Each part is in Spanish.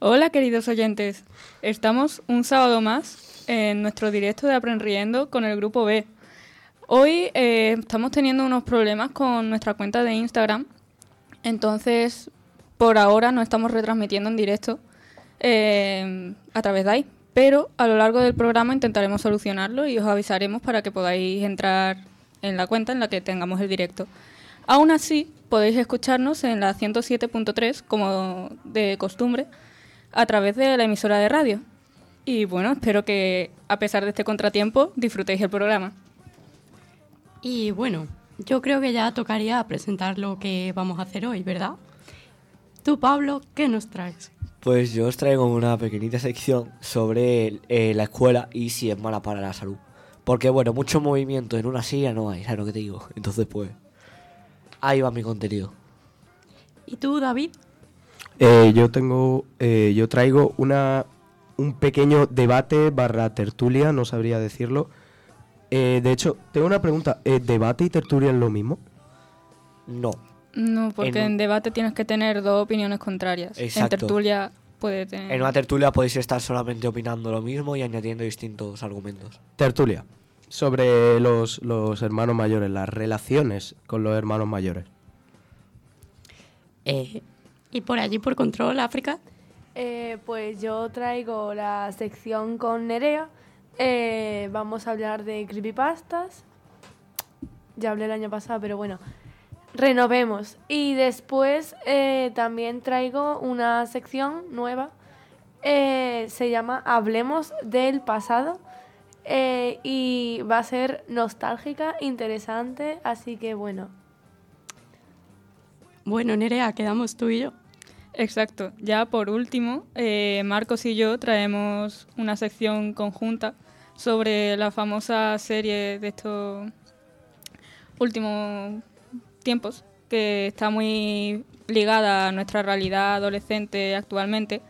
Hola queridos oyentes, estamos un sábado más en nuestro directo de Aprendiendo con el grupo B. Hoy eh, estamos teniendo unos problemas con nuestra cuenta de Instagram, entonces por ahora no estamos retransmitiendo en directo eh, a través de ahí, pero a lo largo del programa intentaremos solucionarlo y os avisaremos para que podáis entrar en la cuenta en la que tengamos el directo. Aún así, podéis escucharnos en la 107.3 como de costumbre a través de la emisora de radio. Y bueno, espero que a pesar de este contratiempo disfrutéis el programa. Y bueno, yo creo que ya tocaría presentar lo que vamos a hacer hoy, ¿verdad? Tú, Pablo, ¿qué nos traes? Pues yo os traigo una pequeñita sección sobre eh, la escuela y si es mala para la salud. Porque bueno, mucho movimiento en una silla no hay, ¿sabes lo que te digo? Entonces pues, ahí va mi contenido. ¿Y tú, David? Eh, yo tengo, eh, yo traigo una, un pequeño debate barra tertulia, no sabría decirlo. Eh, de hecho, tengo una pregunta, ¿eh, ¿debate y tertulia es lo mismo? No. No, porque en, En- debate tienes que tener dos opiniones contrarias. En Exacto. tertulia puede tener... En una tertulia podéis estar solamente opinando lo mismo y añadiendo distintos argumentos. Tertulia, sobre los, los hermanos mayores, las relaciones con los hermanos mayores. Eh, ¿Y por allí, por control, África? Eh, pues yo traigo la sección con Nerea. Eh, vamos a hablar de creepypastas. Ya hablé el año pasado, pero bueno, renovemos. Y después eh, también traigo una sección nueva. Se llama Hablemos del pasado. Y va a ser nostálgica, interesante. Así que bueno, Bueno, Nerea, quedamos tú y yo. Exacto. Ya por último, eh, Marcos y yo traemos una sección conjunta sobre la famosa serie de estos últimos tiempos, que está muy ligada a nuestra realidad adolescente actualmente,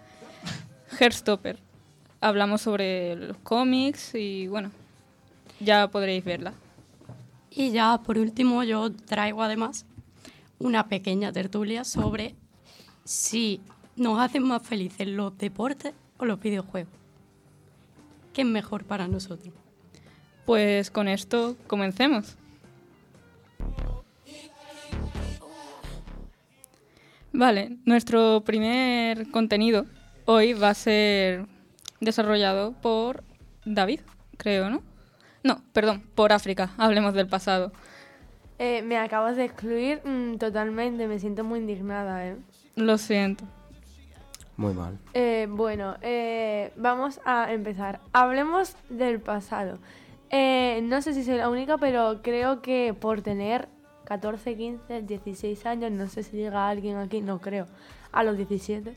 Heartstopper. Hablamos sobre los cómics y bueno, ya podréis verla. Y ya por último yo traigo además una pequeña tertulia sobre si nos hacen más felices los deportes o los videojuegos. ¿Qué es mejor para nosotros? Pues con esto comencemos. Vale, nuestro primer contenido hoy va a ser desarrollado por David, creo, ¿no? No, perdón, por África, hablemos del pasado. Eh, me acabas de excluir mm, totalmente. Me siento muy indignada, ¿eh? Lo siento. Muy mal. Eh, bueno, eh, vamos a empezar. Hablemos del pasado. Eh, no sé si soy la única, pero creo que por tener 14, 15, 16 años, no sé si llega alguien aquí, no creo, a los 17.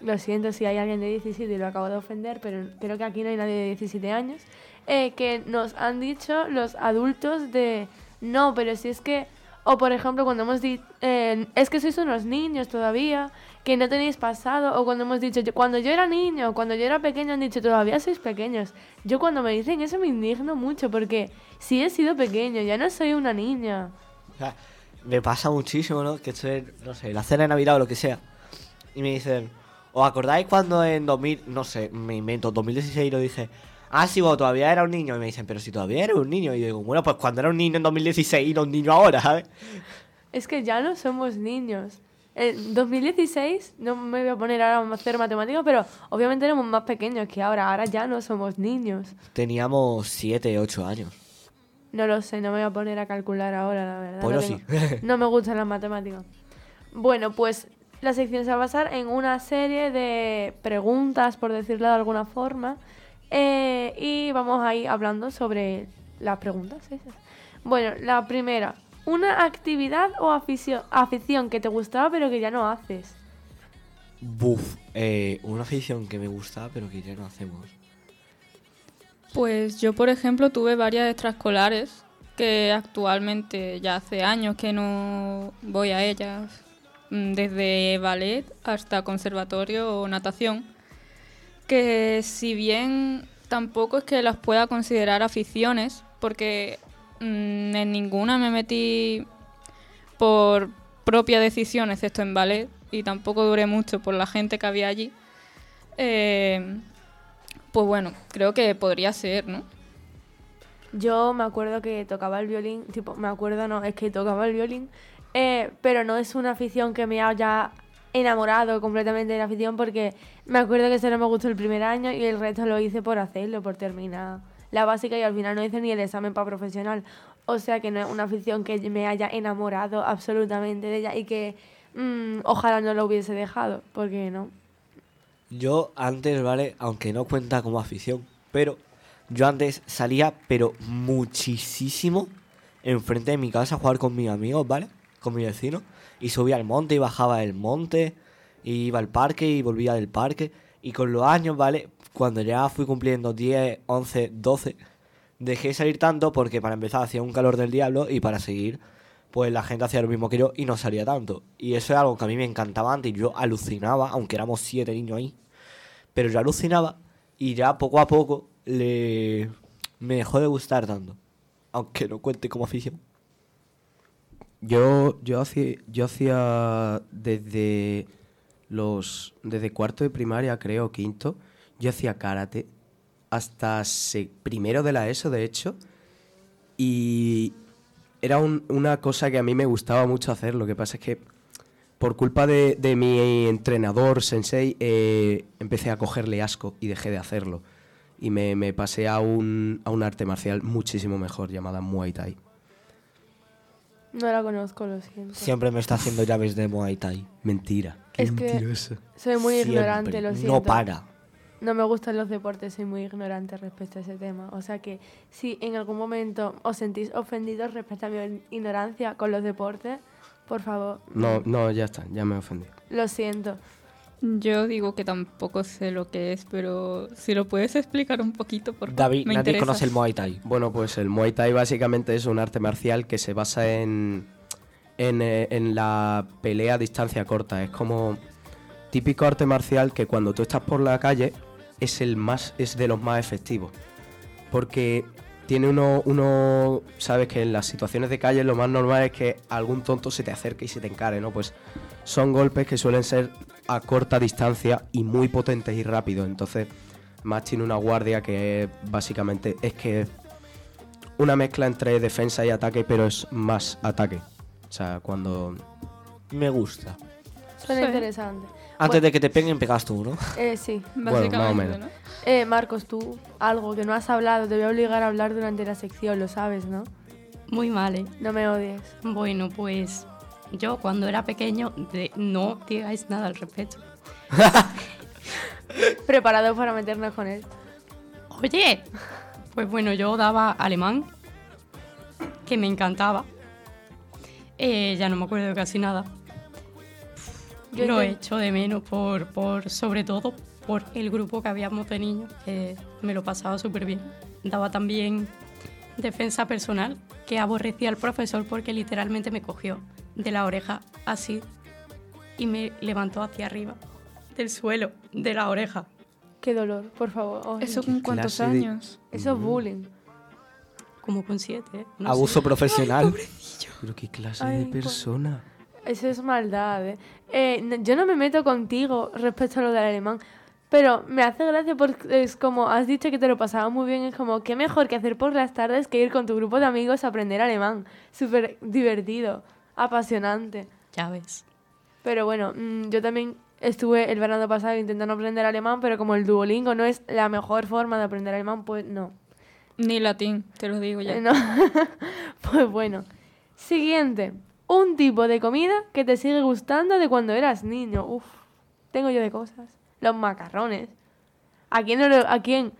Eh, lo siento si hay alguien de 17 y lo acabo de ofender, pero creo que aquí no hay nadie de 17 años. eh, que nos han dicho los adultos de, no, pero si es que o por ejemplo cuando hemos dicho, es que sois unos niños todavía, que no tenéis pasado, o cuando hemos dicho, "Yo- cuando yo era niño, cuando yo era pequeño, han dicho, todavía sois pequeños. Yo cuando me dicen eso me indigno mucho, porque si he sido pequeño, ya no soy una niña. Me pasa muchísimo, ¿no? Que estoy, no sé, la cena de Navidad o lo que sea. Y me dicen, ¿os acordáis cuando en 2000, no sé, me invento, 2016 lo dije? Ah, sí, vos todavía era un niño. Y me dicen, pero si todavía eres un niño. Y yo digo, bueno, pues cuando era un niño en 2016 y no un niño ahora, ¿sabes? Es que ya no somos niños. En 2016, no me voy a poner ahora a hacer matemáticas, pero obviamente éramos más pequeños que ahora. Ahora ya no somos niños. Teníamos 7, 8 años. No lo sé, no me voy a poner a calcular ahora, la verdad. Pues no, sí. no me gustan las matemáticas. Bueno, pues la sección se va a basar en una serie de preguntas, por decirlo de alguna forma. eh, y vamos a ir hablando sobre las preguntas esas. Bueno, la primera. Una actividad o aficio- afición que te gustaba pero que ya no haces. Buf, eh, una afición que me gusta, pero que ya no hacemos. Pues yo, por ejemplo, tuve varias extraescolares que actualmente ya hace años que no voy a ellas, desde ballet hasta conservatorio o natación, que si bien tampoco es que las pueda considerar aficiones, porque mm, en ninguna me metí por propia decisión, excepto en ballet, y tampoco duré mucho por la gente que había allí, eh, pues bueno, creo que podría ser, ¿no? Yo me acuerdo que tocaba el violín, tipo, me acuerdo no, es que tocaba el violín, eh, pero no es una afición que me haya enamorado completamente de la afición porque me acuerdo que solo me gustó el primer año y el resto lo hice por hacerlo, por terminar la básica y al final no hice ni el examen para profesional. O sea que no es una afición que me haya enamorado absolutamente de ella y que mm, ojalá no lo hubiese dejado, porque no. Yo antes, ¿vale? Aunque no cuenta como afición, pero yo antes salía, pero muchísimo enfrente de mi casa a jugar con mis amigos, ¿vale? Con mi vecino. Y subía al monte y bajaba del monte. Y iba al parque y volvía del parque. Y con los años, ¿vale? Cuando ya fui cumpliendo 10, 11, 12, dejé de salir tanto porque para empezar hacía un calor del diablo y para seguir, pues la gente hacía lo mismo que yo y no salía tanto. Y eso es algo que a mí me encantaba antes yo alucinaba, aunque éramos siete niños ahí. Pero yo alucinaba y ya poco a poco le me dejó de gustar tanto. Aunque no cuente como afición. Yo, yo hacía, yo hacía desde los desde cuarto de primaria, creo, quinto, yo hacía karate hasta primero de la ESO, de hecho, y era un- una cosa que a mí me gustaba mucho hacer. Lo que pasa es que por culpa de, de mi entrenador, sensei, eh, empecé a cogerle asco y dejé de hacerlo. Y me, me pasé a un, a un arte marcial muchísimo mejor llamada Muay Thai. No la conozco, lo siento. Siempre me está haciendo llaves de Muay Thai. Mentira. Qué Es que- mentiroso. Soy muy Siempre. ignorante, lo siento. No para. No me gustan los deportes, soy muy ignorante respecto a ese tema. O sea que si en algún momento os sentís ofendidos respecto a mi ignorancia con los deportes, por favor, No, no, ya está, ya me he ofendido. lo siento. Yo digo que tampoco sé lo que es, pero si lo puedes explicar un poquito, por favor. David, me nadie interesa. conoce el Muay Thai. Bueno, pues el Muay Thai básicamente es un arte marcial que se basa en, en, eh, en la pelea a distancia corta. Es como típico arte marcial que cuando tú estás por la calle es el más es de los más efectivos. Porque tiene uno, uno, sabes que en las situaciones de calle lo más normal es que algún tonto se te acerque y se te encare, ¿no? Pues son golpes que suelen ser a corta distancia y muy potentes y rápidos. Entonces, más tiene una guardia que es, básicamente es que es una mezcla entre defensa y ataque, pero es más ataque. O sea, cuando Me gusta. Suena Sí. interesante. Antes Bueno, de que te peguen, pegas tú, ¿no? eh, sí. Bueno, más o Básicamente, menos. ¿no? Eh, Marcos, tú, algo que no has hablado, te voy a obligar a hablar durante la sección, lo sabes, ¿no? Muy mal, ¿eh? No me odies. Bueno, pues yo cuando era pequeño, de- no digáis nada al respecto. Preparado para meternos con él. Oye, pues bueno, yo daba alemán, que me encantaba. Eh, ya no me acuerdo de casi nada. Yo Lo intent- echo de menos por, por, sobre todo por el grupo que habíamos de niños, que me lo pasaba súper bien. Daba también defensa personal, que aborrecía al profesor porque literalmente me cogió de la oreja así y me levantó hacia arriba del suelo, de la oreja. Qué dolor, por favor. Ay, ¿Eso con cuántos clase de- años? Eso es bullying. Como con siete, ¿eh? No sé. Abuso profesional. Pero qué clase Ay, de po- persona. Eso es maldad, ¿eh? Eh, no- yo no me meto contigo respecto a lo del alemán, pero me hace gracia porque es como, has dicho que te lo pasaba muy bien, es como, qué mejor que hacer por las tardes que ir con tu grupo de amigos a aprender alemán. Súper divertido, apasionante. Ya ves. Pero bueno, mm, yo también estuve el verano pasado intentando aprender alemán, pero como el Duolingo no es la mejor forma de aprender alemán, pues no. Ni latín, te lo digo ya. Eh, no. pues bueno. Siguiente. Un tipo de comida que te sigue gustando de cuando eras niño. Uf, tengo yo de cosas. Los macarrones. ¿A quién no, lo- a quién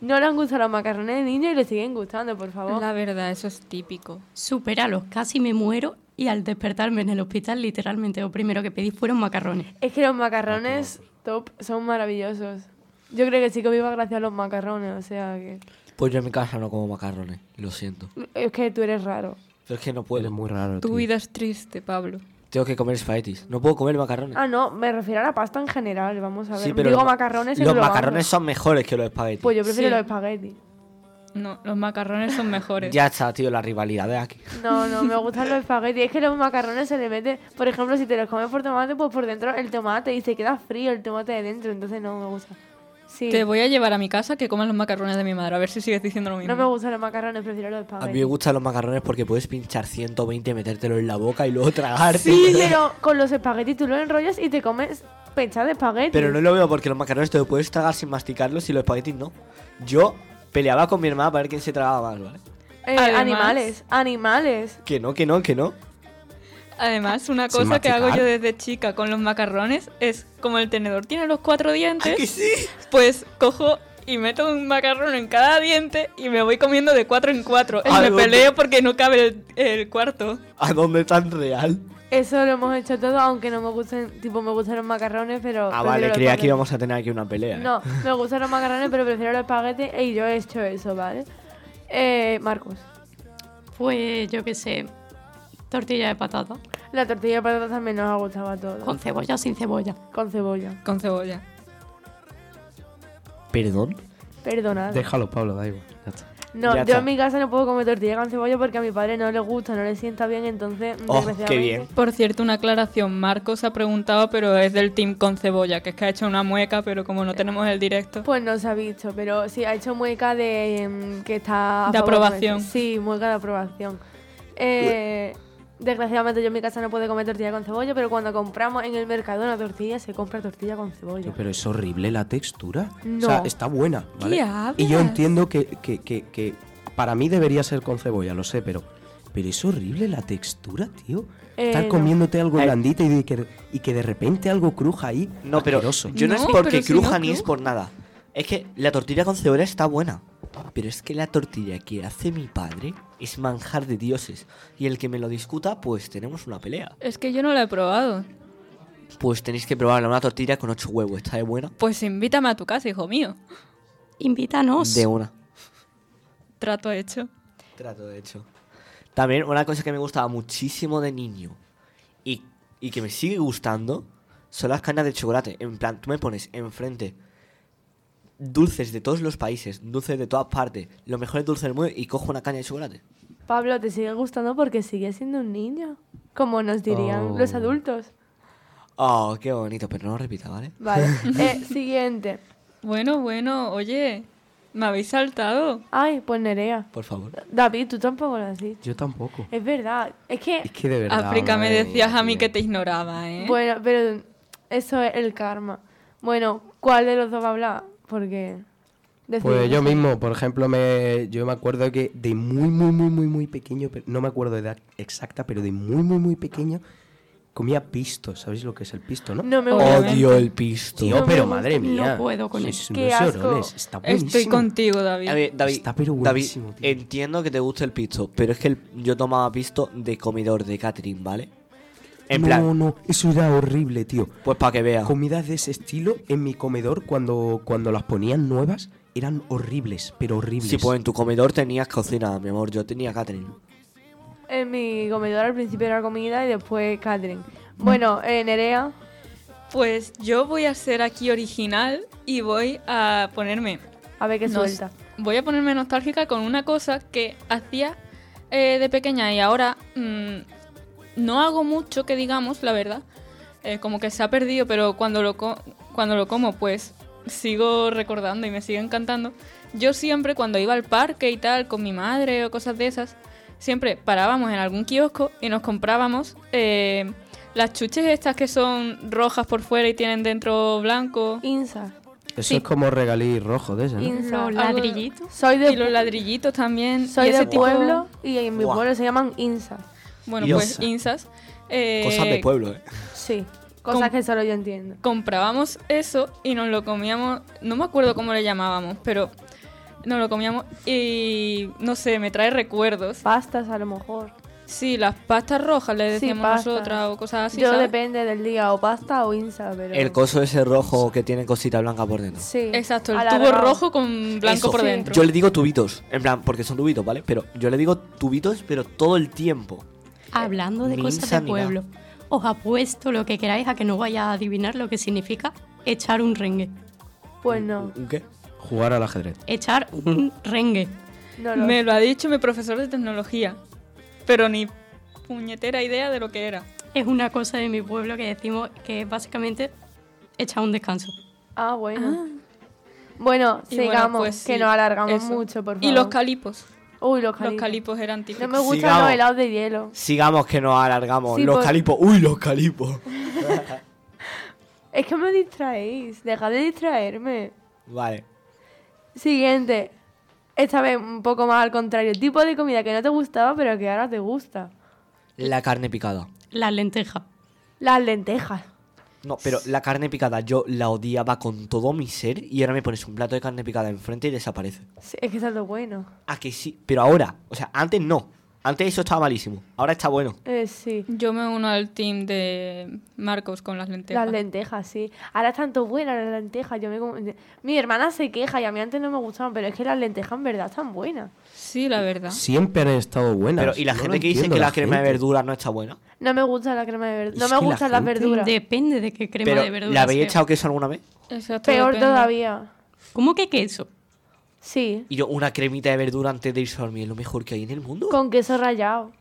no le han gustado los macarrones de niño y le siguen gustando, por favor? La verdad, eso es típico. Supéralos, casi me muero y al despertarme en el hospital, literalmente lo primero que pedí fueron macarrones. Es que los macarrones top son maravillosos. Yo creo que sí que viva gracias a los macarrones, o sea que... Pues yo en mi casa no como macarrones, lo siento. Es que tú eres raro. Pero es que no Eres puedo. muy raro. Tu tío. vida es triste, Pablo. Tengo que comer espaguetis. No puedo comer macarrones. Ah, no, me refiero a la pasta en general, vamos a ver. Sí, pero Digo los ma- macarrones Los macarrones son mejores que los espaguetis. Pues yo prefiero Sí. los espaguetis. No, los macarrones son mejores. Ya está, tío, la rivalidad de aquí. No, no, me gustan los espaguetis. Es que los macarrones se le mete, por ejemplo, si te los comes por tomate, pues por dentro el tomate y se queda frío el tomate de dentro, entonces no me gusta. Sí. Te voy a llevar a mi casa que comas los macarrones de mi madre, a ver si sigues diciendo lo mismo. No me gustan los macarrones, prefiero los A mí me espaguetis. gustan los macarrones porque puedes pinchar 120, metértelo en la boca y luego tragarte. Sí, pero con los espaguetis tú los enrollas y te comes pecha de espagueti. Pero no lo veo porque los macarrones te los puedes tragar sin masticarlos y los espaguetis no. Yo peleaba con mi hermana para ver quién se tragaba más, ¿vale? Eh, Además- animales, animales. Que no, que no, que no. Además, una Sin cosa que hago masticar. yo desde chica con los macarrones es, como el tenedor tiene los cuatro dientes, ¿Que sí? pues cojo y meto un macarrón en cada diente y me voy comiendo de cuatro en cuatro. Y Ah, me ¿dónde? peleo porque no cabe el, el cuarto. ¿A dónde tan real? Eso lo hemos hecho todo, aunque no me gusten, tipo, me gustan los macarrones, pero. Ah, vale, creía que íbamos a tener aquí una pelea. ¿eh? No, me gustan los macarrones, pero prefiero los espaguetis y yo he hecho eso, ¿vale? Eh, Marcos, Pues yo qué sé, tortilla de patata. la tortilla de patatas también nos ha gustado a todos. Con cebolla o sin cebolla. Con cebolla. Con cebolla. ¿Perdón? Perdonad. Déjalo, Pablo, da igual. No, Ya yo está. en mi casa no puedo comer tortilla con cebolla porque a mi padre no le gusta, no le sienta bien, entonces. Oh, qué bien. Por cierto, una aclaración. Marcos ha preguntado, pero es del team con cebolla, que es que ha hecho una mueca, pero como no tenemos el directo. Pues no se ha visto, pero sí, ha hecho mueca de em, que está... De aprobación. Sí, mueca de aprobación. Eh, desgraciadamente yo en mi casa no puedo comer tortilla con cebolla, pero cuando compramos en el mercado una tortilla, se compra tortilla con cebolla. Pero es horrible la textura. No. O sea, está buena, ¿vale? ¿Qué Y yo entiendo que, que, que, que para mí debería ser con cebolla, lo sé, pero. Pero es horrible la textura, tío. Eh, Estar no. comiéndote algo Eh. blandito y, de que, y que de repente algo cruja ahí. No, pero asqueroso. yo no, es No, porque si no cruja ni es por nada. Es que la tortilla con cebolla está buena. Pero es que la tortilla que hace mi padre es manjar de dioses. Y el que me lo discuta, pues tenemos una pelea. Es que yo no la he probado. Pues tenéis que probarla, una tortilla con ocho huevos. ¿Está de buena? Pues invítame a tu casa, hijo mío. Invítanos. De una. Trato hecho. Trato, de hecho. También una cosa que me gustaba muchísimo de niño y, y que me sigue gustando son las cañas de chocolate. En plan, tú me pones enfrente dulces de todos los países, dulces de todas partes, los mejores dulces del mundo y cojo una caña de chocolate. Pablo, ¿te sigue gustando porque sigues siendo un niño? Como nos dirían los Oh. adultos. Oh, qué bonito, pero no lo repita, ¿vale? Vale. Eh, siguiente. Bueno, bueno, oye, me habéis saltado. Ay, pues Nerea. Por favor. David, tú tampoco lo has dicho. Yo tampoco. Es verdad. Es que Es que de verdad. África, me decías mía, a mí que te ignoraba, ¿eh? Bueno, pero eso es el karma. Bueno, ¿cuál de los dos va a hablar? Porque... Pues yo mismo, por ejemplo, me, yo me acuerdo que de muy, muy, muy, muy, muy pequeño, pero no me acuerdo de edad exacta, pero de muy, muy, muy pequeño, comía pisto. ¿Sabéis lo que es el pisto, no? No me. Odio el pisto. Tío, No pero madre no mía. puedo con eso. unos Qué asco. Está buenísimo. Estoy contigo, David. A ver, David, Está pero David, buenísimo, tío. entiendo que te guste el pisto, pero es que el- yo tomaba pisto de comedor de catering, ¿vale? En no, plan, no, eso era horrible, tío. pues para que veas. Comidas de ese estilo en mi comedor cuando, cuando las ponían nuevas eran horribles, pero horribles. Sí, pues en tu comedor tenías cocina, mi amor, yo tenía catering. En mi comedor al principio era comida y después catering. Bueno, eh, Nerea, Pues yo voy a ser aquí original y voy a ponerme. a ver qué nos- suelta. Voy a ponerme nostálgica con una cosa que hacía eh, de pequeña y ahora mm, no hago mucho, que digamos, la verdad. Eh, como que se ha perdido, pero cuando lo, co- cuando lo como, pues sigo recordando y me sigue encantando. Yo siempre, cuando iba al parque y tal, con mi madre o cosas de esas, siempre parábamos en algún kiosco y nos comprábamos eh, las chuches estas que son rojas por fuera y tienen dentro blanco. Insa. Eso sí. es como regalí rojo de ese, ¿no? Insa. Los ladrillitos. Soy de, Y los ladrillitos también. soy y ese de tipo- pueblo y en mi Buah. pueblo se llaman Insas. Bueno, Dios. pues insas. eh, Cosas de pueblo, ¿eh? Sí, cosas Com- que solo yo entiendo. comprábamos eso y nos lo comíamos, no me acuerdo cómo le llamábamos, pero nos lo comíamos y no sé, me trae recuerdos. Pastas a lo mejor. Sí, las pastas rojas le Sí, decíamos pastas. nosotras o cosas así. yo ¿sabes? depende del día, o pasta o Insa, pero... El coso ese rojo que tiene cosita blanca por dentro. Sí. Exacto, el tubo rojo con blanco Eso. por Sí. dentro. Yo le digo tubitos, en plan, porque son tubitos, ¿vale? Pero yo le digo tubitos, pero todo el tiempo. Hablando de cosas de pueblo, os apuesto lo que queráis a que no vaya a adivinar lo que significa echar un rengue. Pues no. ¿Un qué? Jugar al ajedrez. Echar un rengue. No lo Me lo ha dicho mi profesor de tecnología, pero ni puñetera idea de lo que era. Es una cosa de mi pueblo que decimos que es básicamente echar un descanso. Ah, bueno. Bueno, Y bueno, sigamos, pues que sí, nos alargamos eso. mucho, por favor. Y los calipos. Uy, los Los calipos. calipos eran No típicos. me gustan Sigamos. los helados de hielo. Sigamos que nos alargamos. Sí, los por- calipos. Uy, los calipos. Es que me distraéis. Dejad de distraerme. Vale. Siguiente. Esta vez un poco más al contrario. Tipo de comida que no te gustaba, pero que ahora te gusta. La carne picada. Las lentejas. Las lentejas. No, pero la carne picada yo la odiaba con todo mi ser y ahora me pones un plato de carne picada enfrente y desaparece. Sí, es que eso es lo bueno. Ah, que sí. Pero ahora, o sea, antes no. Antes eso estaba malísimo. Ahora está bueno. Eh, sí. Yo me uno al team de Marcos con las lentejas. Las lentejas, sí. Ahora es tanto buenas las lentejas. Yo me como- Mi hermana se queja y a mí antes no me gustaban, pero es que las lentejas en verdad están buenas. Sí, la verdad. Siempre han estado buenas. Pero, y la No gente que dice que la crema de verduras no está buena. No me gusta la crema de verduras. No me la gustan las verduras. Depende de qué crema Pero, de verduras. ¿la habéis sea. echado queso alguna vez? Exacto, Peor depende. todavía. ¿Cómo que queso? Sí. Y yo, una cremita de verdura antes de irse a dormir es lo mejor que hay en el mundo. Con queso rallado.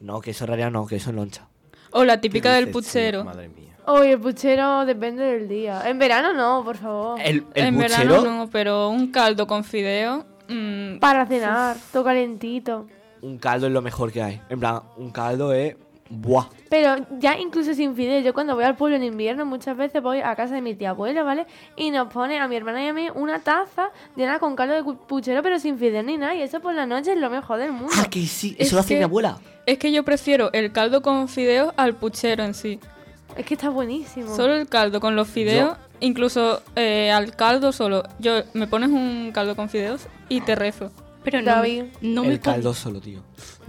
No, queso rallado no, queso en loncha. O la típica ¿Qué del puchero. tío? Madre mía. Uy, el puchero depende del día. En verano no, por favor. El, el en puchero, verano no, pero un caldo con fideo. mm, Para cenar, todo calentito. un caldo es lo mejor que hay. En plan, un caldo es... Buah. Pero ya incluso sin fideos, yo cuando voy al pueblo en invierno muchas veces voy a casa de mi tía abuela, ¿vale? Y nos pone a mi hermana y a mí una taza llena con caldo de puchero pero sin fideos ni nada. Y eso por la noche es lo mejor del mundo. Ah, que sí. Es Eso lo hace mi que- abuela. es que yo prefiero el caldo con fideos al puchero en sí. Es que está buenísimo. Solo el caldo con los fideos, incluso eh, al caldo solo. Yo me pones un caldo con fideos y te rezo. Pero no, David. me, no me el caldo solo, tío.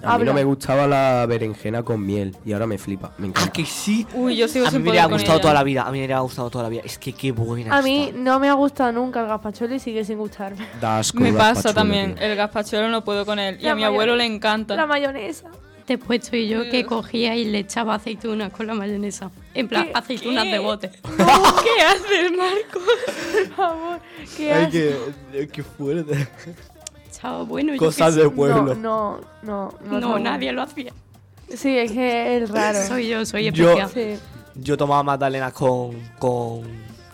A mí Habla. no me gustaba la berenjena con miel y ahora me flipa. Me Ah, encanta. que sí. Uy, yo sigo A mí sin me poder ha con gustado ella. toda la vida. A mí me ha gustado toda la vida. Es que qué buena A mí está. no me ha gustado nunca el gazpachuelo y sigue sin gustarme. Da asco Me el pasa gazpachuelo, también. tío. El gazpachuelo no puedo con él. Y La a mi abuelo le mayonesa. encanta. La mayonesa. Después estoy yo que cogía y le echaba aceitunas con la mayonesa. En plan, ¿Qué? aceitunas ¿Qué? de bote. ¿Qué haces, Marcos? Por favor. ¿Qué haces? que, qué fuerte. Bueno, yo Cosas de pueblo. No, no, no. No, nadie lo hacía. Sí, es que es raro. Soy yo, soy Yo- especial. Sí. Yo tomaba magdalenas con, con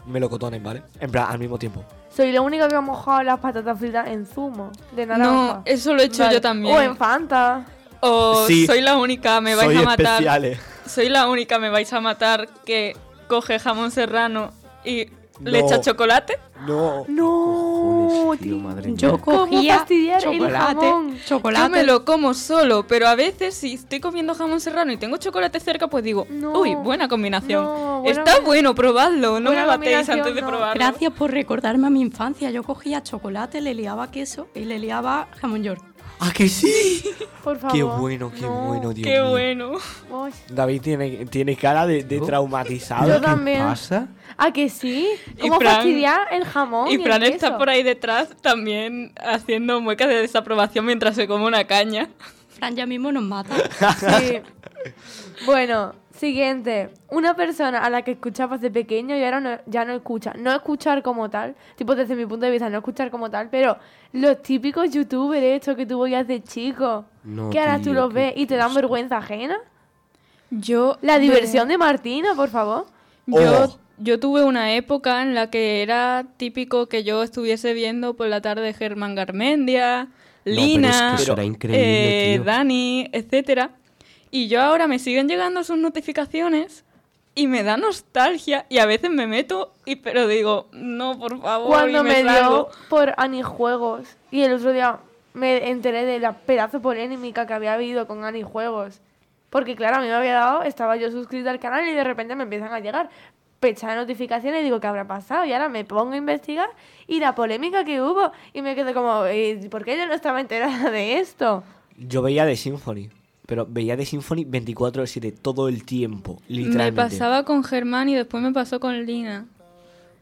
melocotones, ¿vale? En plan, al mismo tiempo. Soy la única que ha mojado las patatas fritas en zumo de naranja. No, eso lo he hecho Vale. yo también. O en Fanta. O Sí. soy la única, me vais Soy a matar. especiales. Soy la única, me vais a matar que coge jamón serrano y le No. echa chocolate. No. No, Cojones, tío, tío. madre mía. Yo ¿Cómo cogía chocolate, jamón? chocolate. Yo me lo como solo, pero a veces si estoy comiendo jamón serrano y tengo chocolate cerca, pues digo, No. uy, buena combinación. No, buena Está bueno, probadlo, no buena me matéis combinación, antes de no. probarlo. Gracias por recordarme a mi infancia. Yo cogía chocolate, le liaba queso y le liaba jamón york. ¿Ah, que sí? Por favor. Qué bueno, qué No. bueno, Dios Qué mío. bueno. Uy. David tiene, tiene cara de, traumatizado. Yo ¿Qué también. pasa? ¿A que sí? Y ¿Cómo Fran- fastidiar el jamón? Y el Fran está queso? por ahí detrás también haciendo muecas de desaprobación mientras se come una caña. Fran ya mismo nos mata. Sí. Bueno, siguiente. Una persona a la que escuchabas de pequeño y ahora no- ya no escucha. No escuchar como tal, tipo desde mi punto de vista, no escuchar como tal, pero los típicos youtubers estos que tú veías de chico, No, que ahora tío, tú los ves y te dan vergüenza ajena. Yo La de- diversión de Martina, por favor. Yo, Oh. yo tuve una época en la que era típico que yo estuviese viendo por la tarde Germán Garmendia, pero Lina, es que eso era increíble, eh, tío. Dani, etcétera. Y yo ahora me siguen llegando sus notificaciones y me da nostalgia y a veces me meto y pero digo, no, por favor, Cuando y me, dio salgo. por Anijuegos y el otro día me enteré de la pedazo polémica que había habido con Anijuegos. Porque claro, a mí me había dado, estaba yo suscrita al canal y de repente me empiezan a llegar pecha de notificaciones y digo, ¿qué habrá pasado? Y ahora me pongo a investigar y la polémica que hubo y me quedé como, "Eh, ¿por qué yo no estaba enterada de esto? Yo veía de Symphony. Pero veía de Symphony 24-7 todo el tiempo. Me Literalmente. pasaba con Germán y después me pasó con Lina.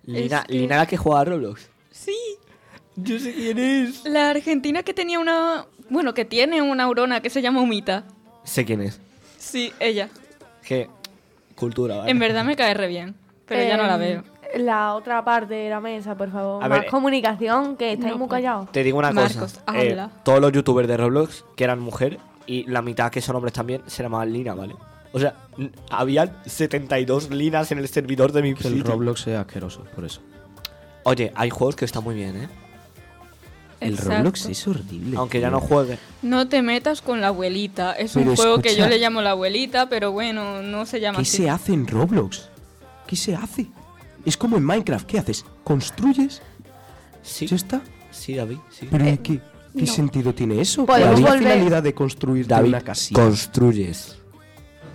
Lina, Es que- Lina la que juega a Roblox. Sí, Yo sé quién es. la argentina que tenía una, bueno, que tiene una aurona que se llama Humita. Sé quién es. Sí, ella. Que. Cultura, ¿vale? En verdad me cae re bien, pero ya no la Em, veo. la otra parte de la mesa, por favor. A Más ver, eh, comunicación, que estáis no muy puedo. callados. Te digo una Marcos, cosa. eh, todos los youtubers de Roblox, que eran mujer, y la mitad que son hombres también, se llamaban Lina, ¿vale? O sea, habían 72 linas en el servidor de mi Que el sitio. Roblox sea asqueroso, por eso. Oye, hay juegos que están muy bien, ¿eh? El Exacto. Roblox es horrible. Aunque ya tío. no juegue. No te metas con la abuelita. Es Pero un juego que yo le llamo la abuelita, pero bueno, no se llama ¿Qué así. se hace en Roblox? ¿Qué se hace? Es como en Minecraft. ¿Qué haces? ¿Construyes? Sí, ¿Ya está? sí, David, sí. ¿Pero Eh, ¿y qué, qué no. sentido tiene eso? ¿Cuál es la finalidad de construir David, una casilla? construyes.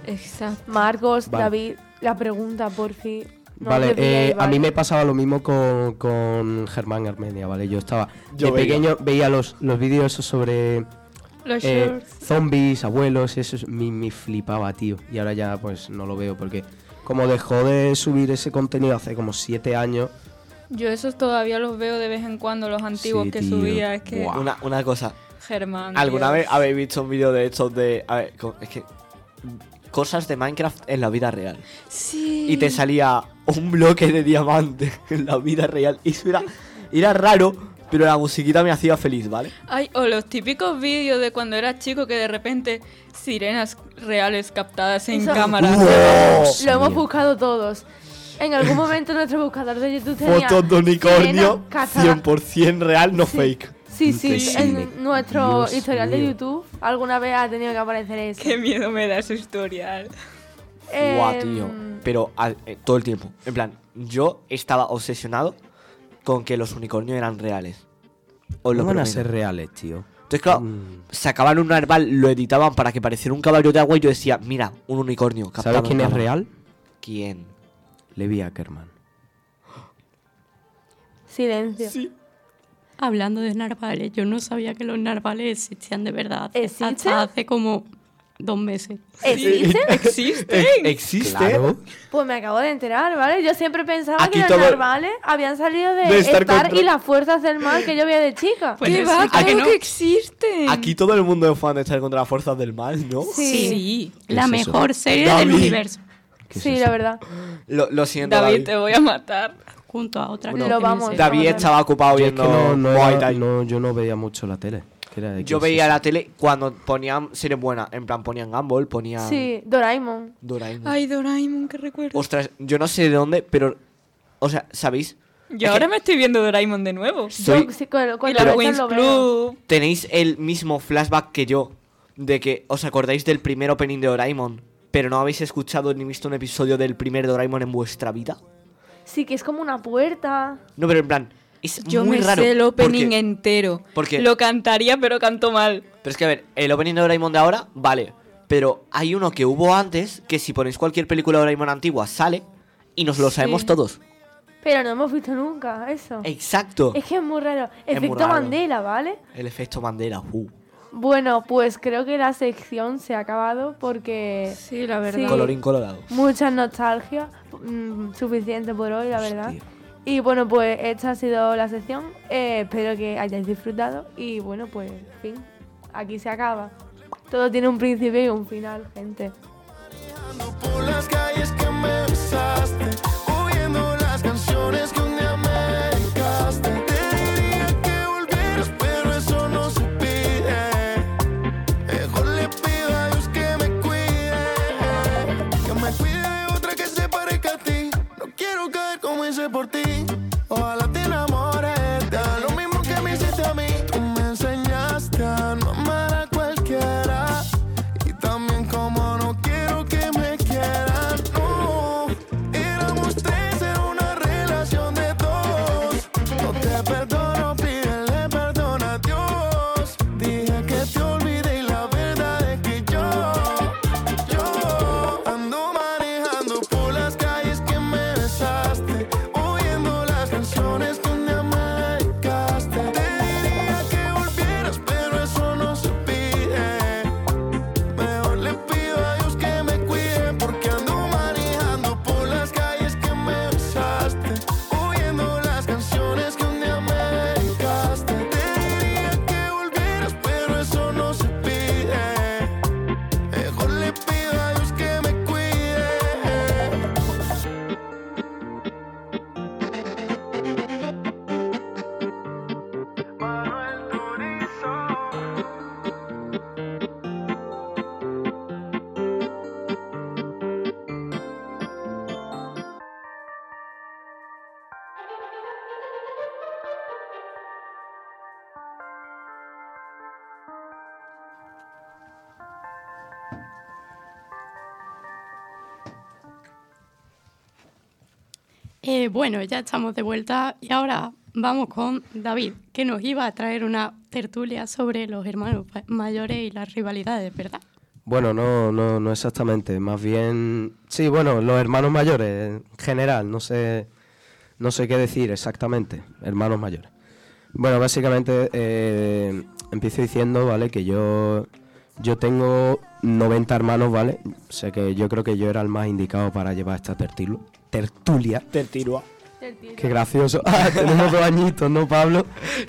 Exacto. Marcos, Vale. David, la pregunta, por fin. No vale, eh, a mí me pasaba lo mismo con, con Germán Armenia, ¿vale? Yo estaba Yo de veía. pequeño, veía los, los vídeos esos sobre Los eh, shorts. zombies, abuelos, eso es- me, me flipaba, tío. Y ahora ya pues no lo veo porque como dejó de subir ese contenido hace como siete años, Yo esos todavía los veo de vez en cuando, los antiguos Sí, que tío. subía. Es que Buah. Una, una cosa. Germán. ¿Alguna Dios. vez habéis visto un vídeo de estos de. A ver, es que. Cosas de Minecraft en la vida real. Sí. Y te salía un bloque de diamante en la vida real. Y eso era, era raro, pero la musiquita me hacía feliz, ¿vale? Ay, o los típicos vídeos de cuando eras chico que de repente sirenas reales captadas en Eso- cámara. ¡Wow! Lo hemos buscado todos. En algún momento nuestro buscador de YouTube tenía Fotos de unicornio, sirena cazada. 100% real, no Sí. fake. Sí, sí, Increíble. en nuestro Dios historial de. YouTube alguna vez ha tenido que aparecer eso. Qué miedo me da su historial. Guau, Em, tío. Pero al- eh, todo el tiempo. En plan, yo estaba obsesionado con que los unicornios eran reales. Lo no van a ser reales, tío. Entonces, claro, Mm. sacaban un narval, lo editaban para que pareciera un caballo de agua y yo decía, mira, un unicornio. ¿Sabes quién es cámara". real? ¿Quién? Levi Ackerman. Silencio. Hablando de narvales, yo no sabía que los narvales existían de verdad. ¿Existen? Hasta hace como dos meses. ¿Existe? ¿Existe? Ex- ¿Existe? Claro. Pues me acabo de enterar, ¿vale? Yo siempre pensaba Aquí que los narvales habían salido de, De estar contra- y las fuerzas del mal que yo veía de chica. Pues ¿Qué va? sé, ¿a que no? que existen. Aquí todo el mundo es fan de estar contra las fuerzas del mal, ¿no? Sí, Sí. ¿Qué La es eso? mejor serie David. del universo. ¿Qué es sí, eso? la verdad. Lo, lo siento, David, David. te voy a matar. Junto a otra Bueno, que lo también vamos. David estaba ocupado Yo es viendo que no, no, Muay era- Thai. no, yo no veía mucho la tele. ¿Qué era de Yo veía la tele cuando ponían series buenas. En plan, ponían Gumball, ponían Sí, Doraemon. Doraemon. Ay, Doraemon, qué recuerdo. Ostras, yo no sé de dónde, pero... O sea, ¿sabéis? Yo es ahora que- me estoy viendo Doraemon de nuevo. Soy- Yo sí, Y la veo. Club. Tenéis el mismo flashback que yo. De que os acordáis del primer opening de Doraemon. Pero no habéis escuchado ni visto un episodio del primer Doraemon en vuestra vida. Sí, que es como una puerta. No, pero en plan, es Yo muy me raro. sé el opening porque- entero. porque- Lo cantaría, pero canto mal. Pero es que a ver, el opening de Doraemon de ahora, vale. Pero hay uno que hubo antes, que si ponéis cualquier película de Doraemon antigua, sale. Y nos lo Sí. sabemos todos. Pero no hemos visto nunca eso. Exacto. Es que es muy raro. Muy Efecto raro. Mandela, ¿vale? El efecto Mandela. uh. Bueno, pues creo que la sección se ha acabado porque Sí, la verdad. Sí. Colorín colorado. mucha nostalgia. mm, suficiente por hoy, la verdad. Hostia. Y bueno, pues esta ha sido la sección. Eh, espero que hayáis disfrutado. Y bueno, pues, en fin, aquí se acaba. Todo tiene un principio y un final, gente. Por ti. Eh, bueno, ya estamos de vuelta y ahora vamos con David, que nos iba a traer una tertulia sobre los hermanos mayores y las rivalidades, ¿verdad? Bueno, no, no, no exactamente. Más bien, sí, bueno, los hermanos mayores en general. No sé, no sé qué decir exactamente. Hermanos mayores. Bueno, básicamente eh, empiezo diciendo, vale, que yo, yo tengo 90 hermanos, vale. O sea que yo creo que yo era el más indicado para llevar esta tertilu- tertulia. Tertilua. Qué gracioso. Ah, tenemos dos añitos, ¿no, Pablo?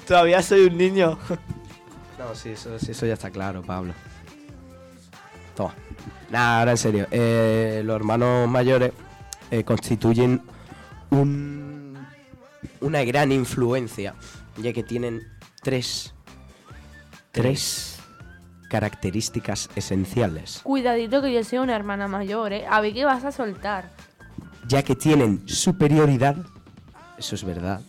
Todavía soy un niño. No, sí, eso, sí, eso ya está claro, Pablo. Toma. Nada, ahora en serio. eh, los hermanos mayores eh, constituyen un, una gran influencia, ya que tienen tres, tres características esenciales. Cuidadito que yo soy una hermana mayor, ¿eh? A ver qué vas a soltar. Ya que tienen superioridad, eso es verdad.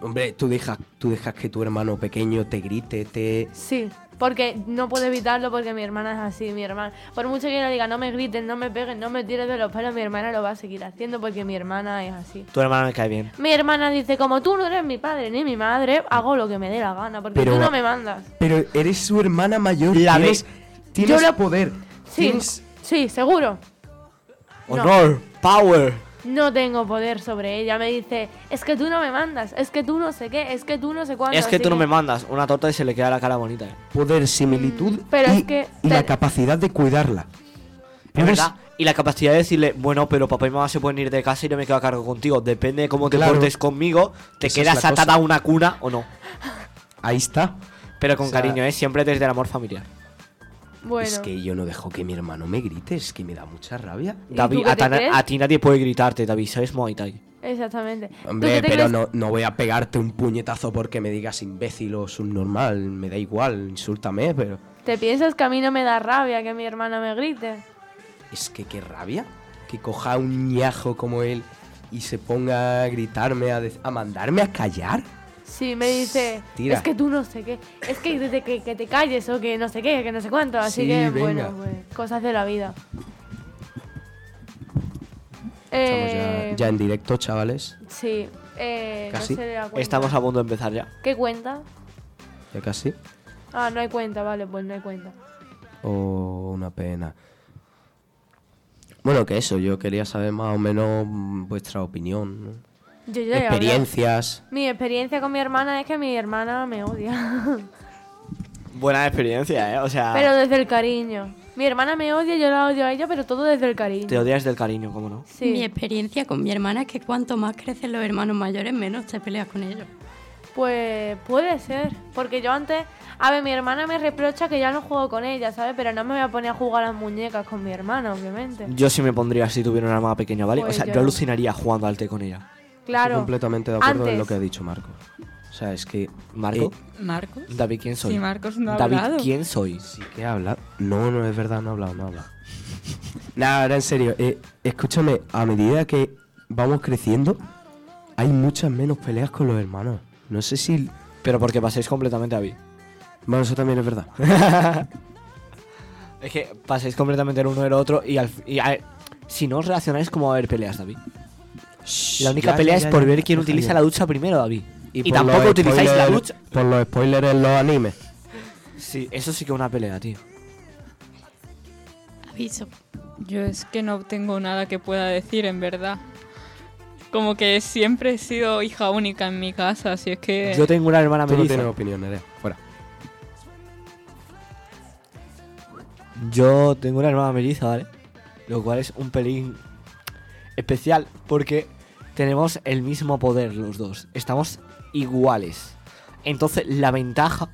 Hombre, tú dejas, tú dejas que tu hermano pequeño te grite, te... Sí, porque no puedo evitarlo porque mi hermana es así, mi hermana. Por mucho que yo le diga, no me griten, no me peguen, no me tires de los pelos, mi hermana lo va a seguir haciendo porque mi hermana es así. Tu hermano me cae bien. Mi hermana dice, como tú no eres mi padre ni mi madre, hago lo que me dé la gana, porque Pero- tú no me mandas. Pero eres su hermana mayor. La tienes, tienes Yo la- poder. Sí, Tienes- sí, seguro. No. Power. No tengo poder sobre ella. Me dice, es que tú no me mandas, es que tú no sé qué, es que tú no sé cuándo. Es que tú no me mandas una torta y se le queda la cara bonita. eh. poder, similitud Mm, pero y, es que y te- la capacidad de cuidarla. Es Eres- verdad. Y la capacidad de decirle, bueno, pero papá y mamá se pueden ir de casa y yo me quedo a cargo contigo. Depende de cómo te Claro. portes conmigo, te Esa es quedas la atada cosa. a una cuna o no. Ahí está. Pero con O sea- cariño, ¿eh? Siempre desde el amor familiar. Bueno, Es que yo no dejo que mi hermano me grite, es que me da mucha rabia. ¿Y David, tú qué a, a ti nadie puede gritarte, David, ¿sabes Muay Thai? exactamente. ¿Tú Hombre, pero crees? no, no voy a pegarte un puñetazo porque me digas imbécil o subnormal. Me da igual, insúltame, pero. ¿Te piensas que a mí no me da rabia que mi hermana me grite? Es que qué rabia. Que coja un ñajo como él y se ponga a gritarme, a, a mandarme a callar. Sí, me dice, Tira. es que tú no sé qué, es que, desde que, que te calles o que no sé qué, que no sé cuánto, así Sí, que venga. bueno, pues, cosas de la vida. Estamos Eh, ya, ya en directo, chavales. Sí, eh, Casi. no se. Estamos a punto de empezar ya. ¿Qué cuenta? Ya casi. Ah, no hay cuenta, vale, pues no hay cuenta. Oh, una pena. Bueno, que eso, yo quería saber más o menos mm, vuestra opinión, ¿no? Yo ya experiencias. Mi experiencia con mi hermana es que mi hermana me odia. Buena experiencia, ¿eh? O sea, pero desde el cariño. Mi hermana me odia, yo la odio a ella, pero todo desde el cariño. te odias del cariño, ¿cómo no? Sí. Mi experiencia con mi hermana es que cuanto más crecen los hermanos mayores, menos te peleas con ellos. Pues puede ser, porque yo antes, a ver, mi hermana me reprocha que ya no juego con ella, ¿sabes? Pero no me voy a poner a jugar a las muñecas con mi hermana, obviamente. Yo sí me pondría si tuviera una hermana pequeña, ¿vale? Pues o sea, yo yo, alucinaría jugando al té con ella. Estoy completamente de acuerdo en lo que ha dicho Marco. O sea, es que. ¿Marco? eh, ¿Marcos? David, ¿quién soy? Sí, Marcos no ha David, hablado. ¿quién soy? sí que habla. No, no es verdad, no ha hablado, no ha hablado. Nada, ahora en serio. eh, escúchame, a medida que vamos creciendo, hay muchas menos peleas con los hermanos. No sé si. Pero porque paséis completamente a David. Bueno, eso también es verdad. Es que paséis completamente el uno del otro y, al, y a ver, si no os relacionáis, ¿cómo va a haber peleas, David? La única Ya, pelea ya, es ya, por ya, ver quién utiliza la ducha primero, David. Y, tampoco utilizáis la ducha. Por los spoilers en los animes. Sí, eso sí que es una pelea, tío. Aviso. Yo es que no tengo nada que pueda decir, en verdad. Como que siempre he sido hija única en mi casa, así es que... Yo tengo una hermana Tú no melliza. tienes opinión, Nerea. Fuera. Yo tengo una hermana melliza, ¿vale? Lo cual es un pelín especial porque tenemos el mismo poder los dos. Estamos iguales. Entonces la ventaja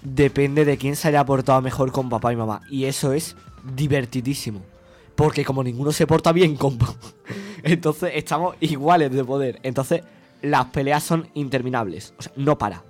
depende de quién se haya portado mejor con papá y mamá. Y eso es divertidísimo. Porque como ninguno se porta bien con... pa- Entonces estamos iguales de poder. Entonces las peleas son interminables. O sea, no para.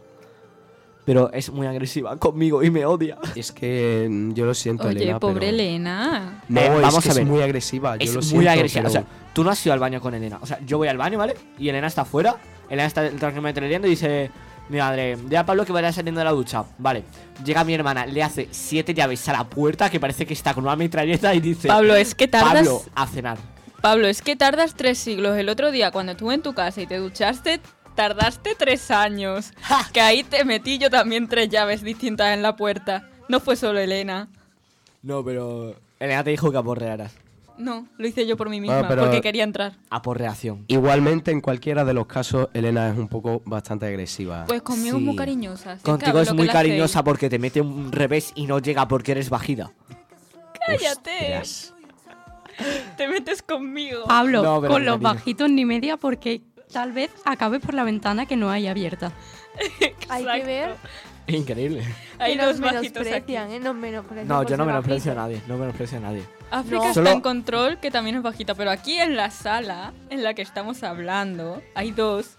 Pero es muy agresiva conmigo y me odia. Es que mm, yo lo siento, Oye, Elena. pobre pero- Elena. No, Eh, es vamos que a es ver. muy agresiva. Yo es lo muy siento, agresiva. pero- O sea, tú no has ido al baño con Elena. O sea, yo voy al baño, ¿vale? Y Elena está afuera. Elena está tranquilamente leyendo y dice: Mi madre, dile a Pablo que vaya saliendo de la ducha. Vale. Llega mi hermana, le hace siete llaves a la puerta que parece que está con una metralleta y dice: Pablo, es que tardas... Pablo, a cenar. Pablo, es que tardas tres siglos. El otro día, cuando estuve en tu casa y te duchaste, tardaste tres años. Que ahí te metí yo también tres llaves distintas en la puerta. No fue solo Elena. No, pero. Elena te dijo que aporrearas. No, lo hice yo por mí misma, Bueno, pero- porque quería entrar. Aporreación. Igualmente, en cualquiera de los casos, Elena es un poco bastante agresiva. Pues conmigo es Sí. muy cariñosa. Contigo que es muy cariñosa hacéis. porque te mete un revés y no llega porque eres bajida. Cállate. Ostras. Te metes conmigo. Pablo, No, con los bajitos ni media porque tal vez acabes por la ventana que no hay abierta. Hay que ver Increíble. Hay que nos dos bajitos aquí. menosprecian, ¿eh? Nos menosprecian No, por yo no menosprecio a nadie. No menosprecio a nadie. África No. está en control, que también es bajita, pero aquí en la sala en la que estamos hablando hay dos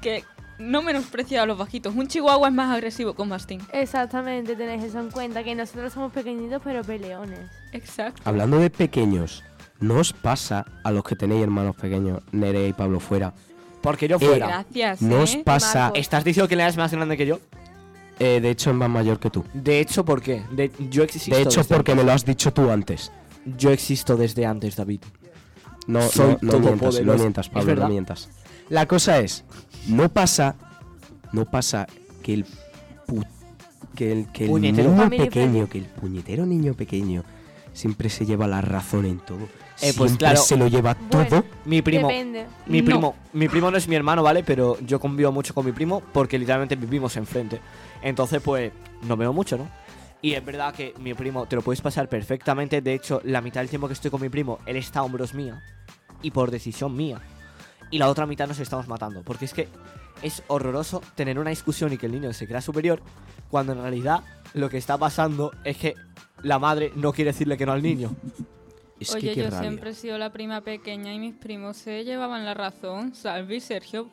que no menosprecian a los bajitos. Un chihuahua es más agresivo con mastín. Exactamente, tenéis eso en cuenta, que nosotros somos pequeñitos pero peleones. Exacto. Hablando de pequeños, ¿no os pasa a los que tenéis hermanos pequeños, Nere y Pablo fuera? Porque yo Eh, fuera. Gracias. ¿No ¿eh? os pasa? Marcos. ¿Estás diciendo que Elena es más grande que yo? Eh, de hecho, es más mayor que tú. De hecho, ¿por qué? De, yo existo. De hecho, porque me lo has dicho tú antes. Yo existo desde antes, David. No, Soy no, no mientas, no mientas, Pablo, no mientas. La cosa es, no pasa, no pasa que el pu- que el, que el Puñetero. niño pequeño, que el puñetero niño pequeño siempre se lleva la razón en todo. Eh, pues siempre claro. se lo lleva Bueno. todo. Mi primo. Depende. Mi No. primo, mi primo no es mi hermano, ¿vale? Pero yo convivo mucho con mi primo porque literalmente vivimos enfrente. Entonces, pues, no veo mucho, ¿no? Y es verdad que mi primo te lo puedes pasar perfectamente. De hecho, la mitad del tiempo que estoy con mi primo, él está a hombros mía. Y por decisión mía. Y la otra mitad nos estamos matando. Porque es que es horroroso tener una discusión y que el niño se crea superior. Cuando en realidad lo que está pasando es que la madre no quiere decirle que no al niño. Es Oye, que yo rabia. siempre he sido la prima pequeña y mis primos se llevaban la razón. Salvi, Sergio,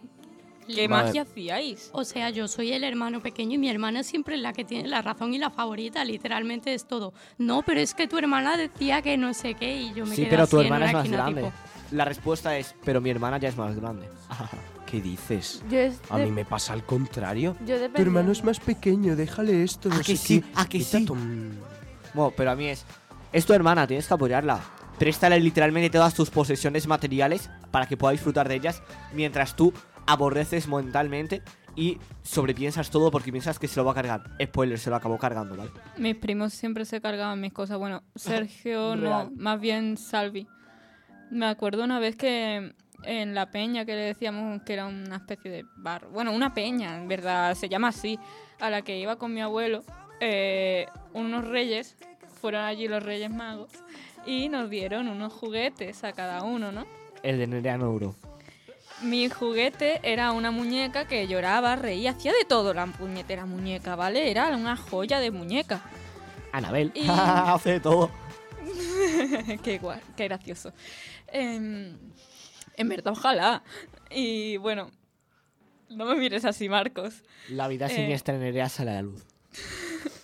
¿qué Vale. magia hacíais? O sea, yo soy el hermano pequeño y mi hermana siempre es la que tiene la razón y la favorita, literalmente es todo. No, pero es que tu hermana decía que no sé qué y yo me Sí, quedé pero así tu en hermana una es más esquina, grande. tipo, La respuesta es, pero mi hermana ya es más grande. ¿Qué dices? Yo es A de- mí me pasa al contrario. yo Tu hermano es más pequeño, déjale esto, ¿A no que sé sí? qué. ¿A que sí? Bueno, pero a mí es. Es tu hermana, tienes que apoyarla. Préstale literalmente todas tus posesiones materiales para que pueda disfrutar de ellas, mientras tú aborreces mentalmente y sobrepiensas todo porque piensas que se lo va a cargar. Spoiler, se lo acabó cargando, ¿vale? Mis primos siempre se cargaban mis cosas. Bueno, Sergio no, más bien Salvi. Me acuerdo una vez que en la peña que le decíamos que era una especie de bar, bueno, una peña, en verdad, se llama así, a la que iba con mi abuelo, eh, unos reyes, fueron allí los reyes magos, y nos dieron unos juguetes a cada uno, ¿no? El de Nerea no duró. Mi juguete era una muñeca que lloraba, reía, hacía de todo la puñetera muñeca, ¿vale? Era una joya de muñeca. Anabel. Y- Hace de todo. qué guay, qué gracioso. Em, en verdad, ojalá. Y bueno, no me mires así, Marcos. La vida Eh. siniestra en Nerea sale a la luz.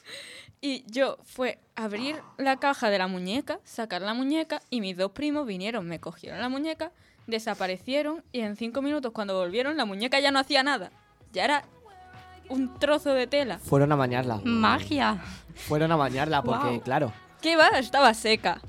Y yo fue abrir la caja de la muñeca, sacar la muñeca y mis dos primos vinieron, me cogieron la muñeca, desaparecieron y en cinco minutos cuando volvieron la muñeca ya no hacía nada. Ya era un trozo de tela. Fueron a bañarla. Magia. Fueron a bañarla porque, claro. ¿Qué va? Estaba seca.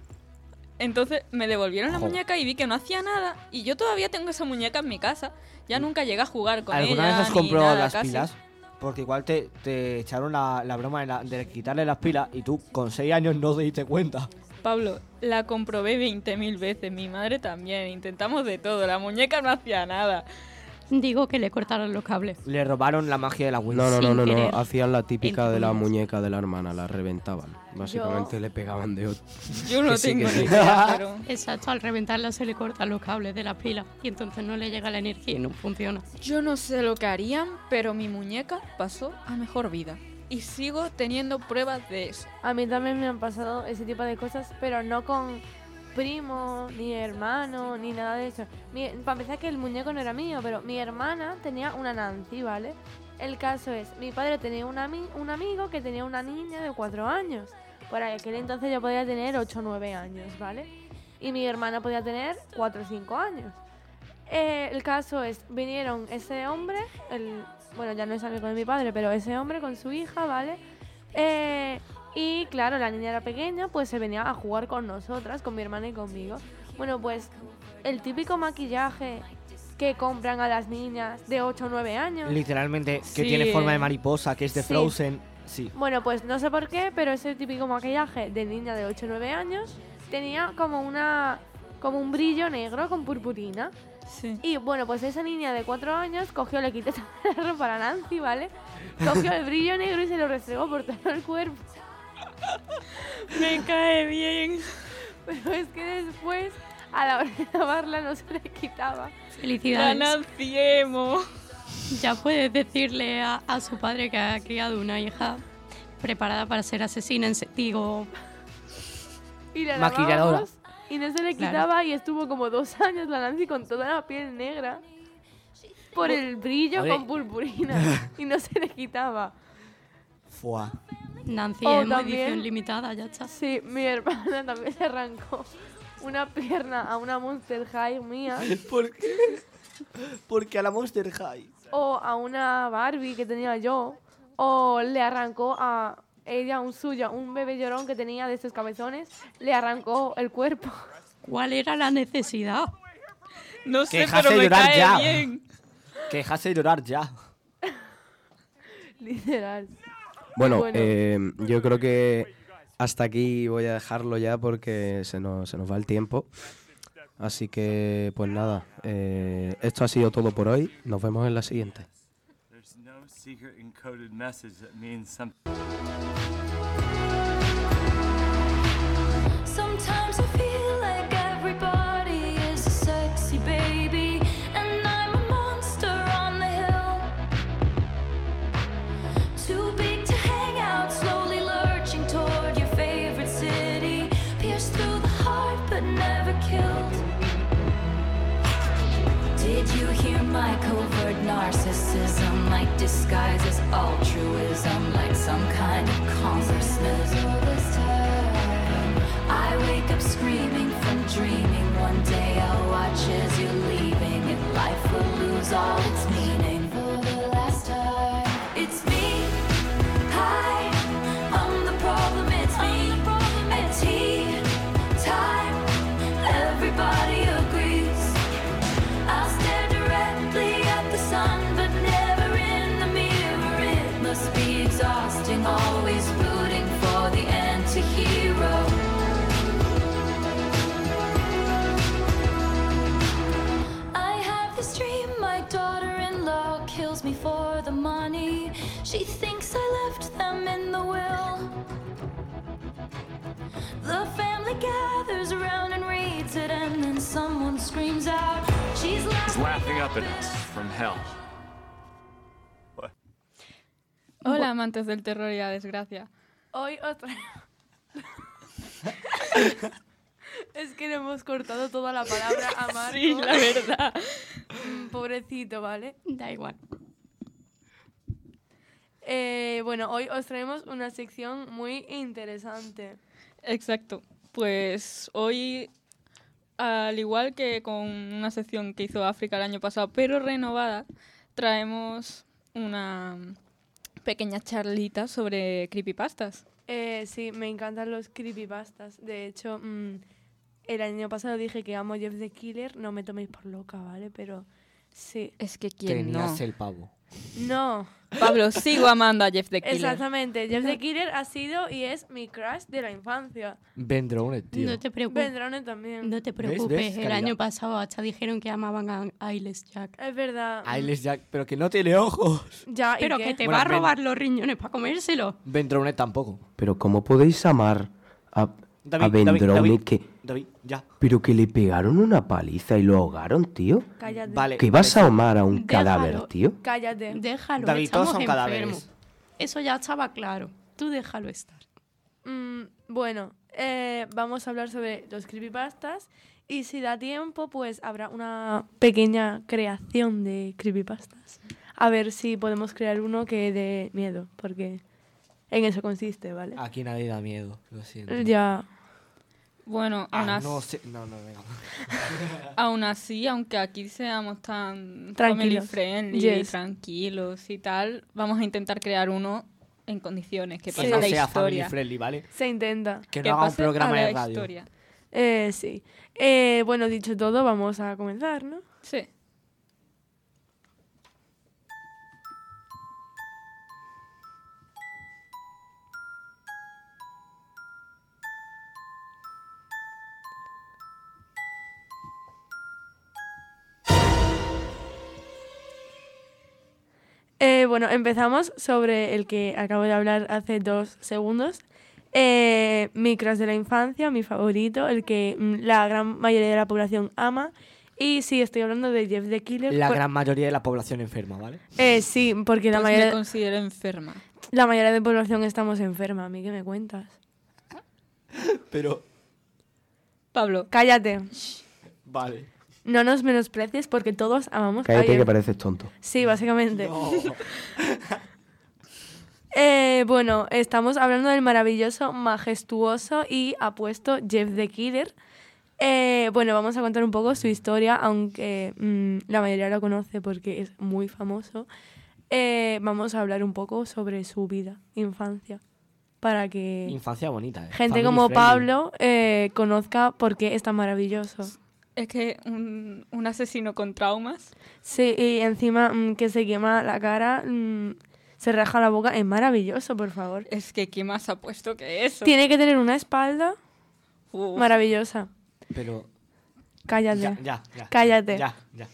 Entonces me devolvieron la muñeca y vi que no hacía nada. Y yo todavía tengo esa muñeca en mi casa. Ya nunca llegué a jugar con ¿Alguna ella. vez has nada, las casi. pilas? Porque igual te, te echaron la, la broma de, la- de quitarle las pilas y tú con 6 años no te diste cuenta. Pablo, la comprobé 20.000 veces. Mi madre también. Intentamos de todo. La muñeca no hacía nada. Digo que le cortaron los cables. Le robaron la magia de la Wii. No, no, no, no, no. Hacían la típica de la muñeca de la hermana, la reventaban. Básicamente le pegaban de otro. Yo no Que sí, tengo que ni sí. idea, pero... Exacto, al reventarla se le cortan los cables de la pila y entonces no le llega la energía y no funciona. Yo no sé lo que harían, pero mi muñeca pasó a mejor vida. Y sigo teniendo pruebas de eso. A mí también me han pasado ese tipo de cosas, pero no con primo, ni hermano, ni nada de eso. Mi- para empezar que el muñeco no era mío, pero mi hermana tenía una Nancy, ¿vale? El caso es, mi padre tenía un, ami- un amigo que tenía una niña de 4 años. Por aquel entonces yo podía tener 8 o 9 años, ¿vale? Y mi hermana podía tener 4 o 5 años. Eh, el caso es, vinieron ese hombre, el, bueno, ya no es amigo de mi padre, pero ese hombre con su hija, ¿vale? Eh, y claro, la niña era pequeña, pues se venía a jugar con nosotras, con mi hermana y conmigo. Bueno, pues el típico maquillaje que compran a las niñas de 8 o 9 años. Literalmente, que Sí, tiene forma de mariposa, que es de Sí. Frozen. Sí. Bueno, pues no sé por qué, pero ese típico maquillaje de niña de 8 o 9 años tenía como una como un brillo negro con purpurina. Sí. Y bueno, pues esa niña de 4 años cogió, le quité la ropa a Nancy, ¿vale? Cogió el brillo negro y se lo restregó por todo el cuerpo. Me cae bien. Pero es que después, a la hora de lavarla, no se le quitaba. Felicidades. Gananciemo. Ya puedes decirle a, a su padre que ha criado una hija preparada para ser asesina en digo, Y la Maquilladora. Y no se le Claro. quitaba y estuvo como dos años la Nancy con toda la piel negra por el brillo Oye. con purpurina y no se le quitaba. Fua. Nancy O en también- edición limitada, ya está. Sí, mi hermana también se arrancó una pierna a una Monster High mía ¿Por qué? Porque a la Monster High. o a una Barbie que tenía yo o le arrancó a ella un suyo, un bebé llorón que tenía de estos cabezones, le arrancó el cuerpo. ¿Cuál era la necesidad? No sé, dejase pero me llorar cae ya. bien. Que dejase de llorar ya. Literal. Bueno, Bueno. eh, yo creo que hasta aquí voy a dejarlo ya porque se nos, se nos va el tiempo. Así que, pues nada, eh, esto ha sido todo por hoy. Nos vemos en la siguiente. Secret encoded message that means something. all The family gathers around and reads it, and then someone screams out, She's He's laughing, laughing up at us from hell. Hola, amantes del terror y la desgracia. Hoy otra. es que le hemos cortado toda la palabra a Marco. Sí, la verdad. Mm, Pobrecito, ¿vale? Da igual. Eh, bueno, hoy os traemos una sección muy interesante. Exacto. Pues hoy, al igual que con una sección que hizo África el año pasado, pero renovada, traemos una pequeña charlita sobre creepypastas. Eh, sí, me encantan los creepypastas. De hecho, mm, el año pasado dije que amo Jeff the Killer. No me toméis por loca, ¿vale? Pero sí. Es que quién no. Tenías el pavo. No, Pablo, sigo amando a Jeff the Killer. exactamente. Jeff the Killer ha sido y es mi crush de la infancia. Vendrone, tío. No te preocupes. Vendrone también. No te ¿Ves? preocupes. El Calidad. año pasado hasta dijeron que amaban a Ailes Jack. Es verdad. Ailes Jack, pero que no tiene ojos. Ya, ¿y Pero qué? que te Bueno, va a ven. robar los riñones para comérselo. Vendrone tampoco. Pero ¿cómo podéis amar a, David. que... David, ya. Pero que le pegaron una paliza y lo ahogaron, tío? Cállate. Vale. ¿Que vas a amar a un Déjalo. cadáver, tío? Cállate. Déjalo, David, todos son enfermos. cadáveres. Eso ya estaba claro. Tú déjalo estar. Mm, bueno, eh, vamos a hablar sobre los creepypastas. Y si da tiempo, pues habrá una pequeña creación de creepypastas. A ver si podemos crear uno que dé miedo, porque en eso consiste, ¿vale? Aquí nadie da miedo, lo siento. Ya. Bueno, Ah, aún, as- no sé. No, no, aún así, aunque aquí seamos tan family Tranquilos. friendly Yes. tranquilos y tal, vamos a intentar crear uno en condiciones que pase no la sea family friendly, ¿vale? Se intenta. Que Que no haga un programa a la de radio. historia. Eh, sí. Eh, bueno, dicho todo, vamos a comenzar, ¿no? Sí. Eh, bueno, empezamos sobre el que acabo de hablar hace dos segundos. Eh, mi crush de la infancia, mi favorito, el que mm, la gran mayoría de la población ama. Y sí, estoy hablando de Jeff the Killer. La Por- gran mayoría de la población enferma, ¿vale? Eh, sí, porque la Pues me mayoría, considero enferma. la mayoría de población estamos enferma. ¿A mí qué me cuentas? Pero. Pablo, Cállate. Vale. No nos menosprecies porque todos amamos a Cállate que pareces tonto. Sí, básicamente. No. Eh, bueno, estamos hablando del maravilloso, majestuoso y apuesto Jeff the Killer. Eh, bueno, vamos a contar un poco su historia, aunque mm, la mayoría lo conoce porque es muy famoso. Eh, vamos a hablar un poco sobre su vida, infancia, para que Infancia bonita, ¿eh? gente Family como friendly. Pablo eh, conozca por qué es tan maravilloso. Es que un, un asesino con traumas. Sí, y encima mm, que se quema la cara, mm, se raja la boca, es maravilloso, por favor. Es que ¿quién más ha puesto que eso? Tiene que tener una espalda Uf. maravillosa. Pero. Cállate. Ya, ya, ya. Cállate. Ya, ya.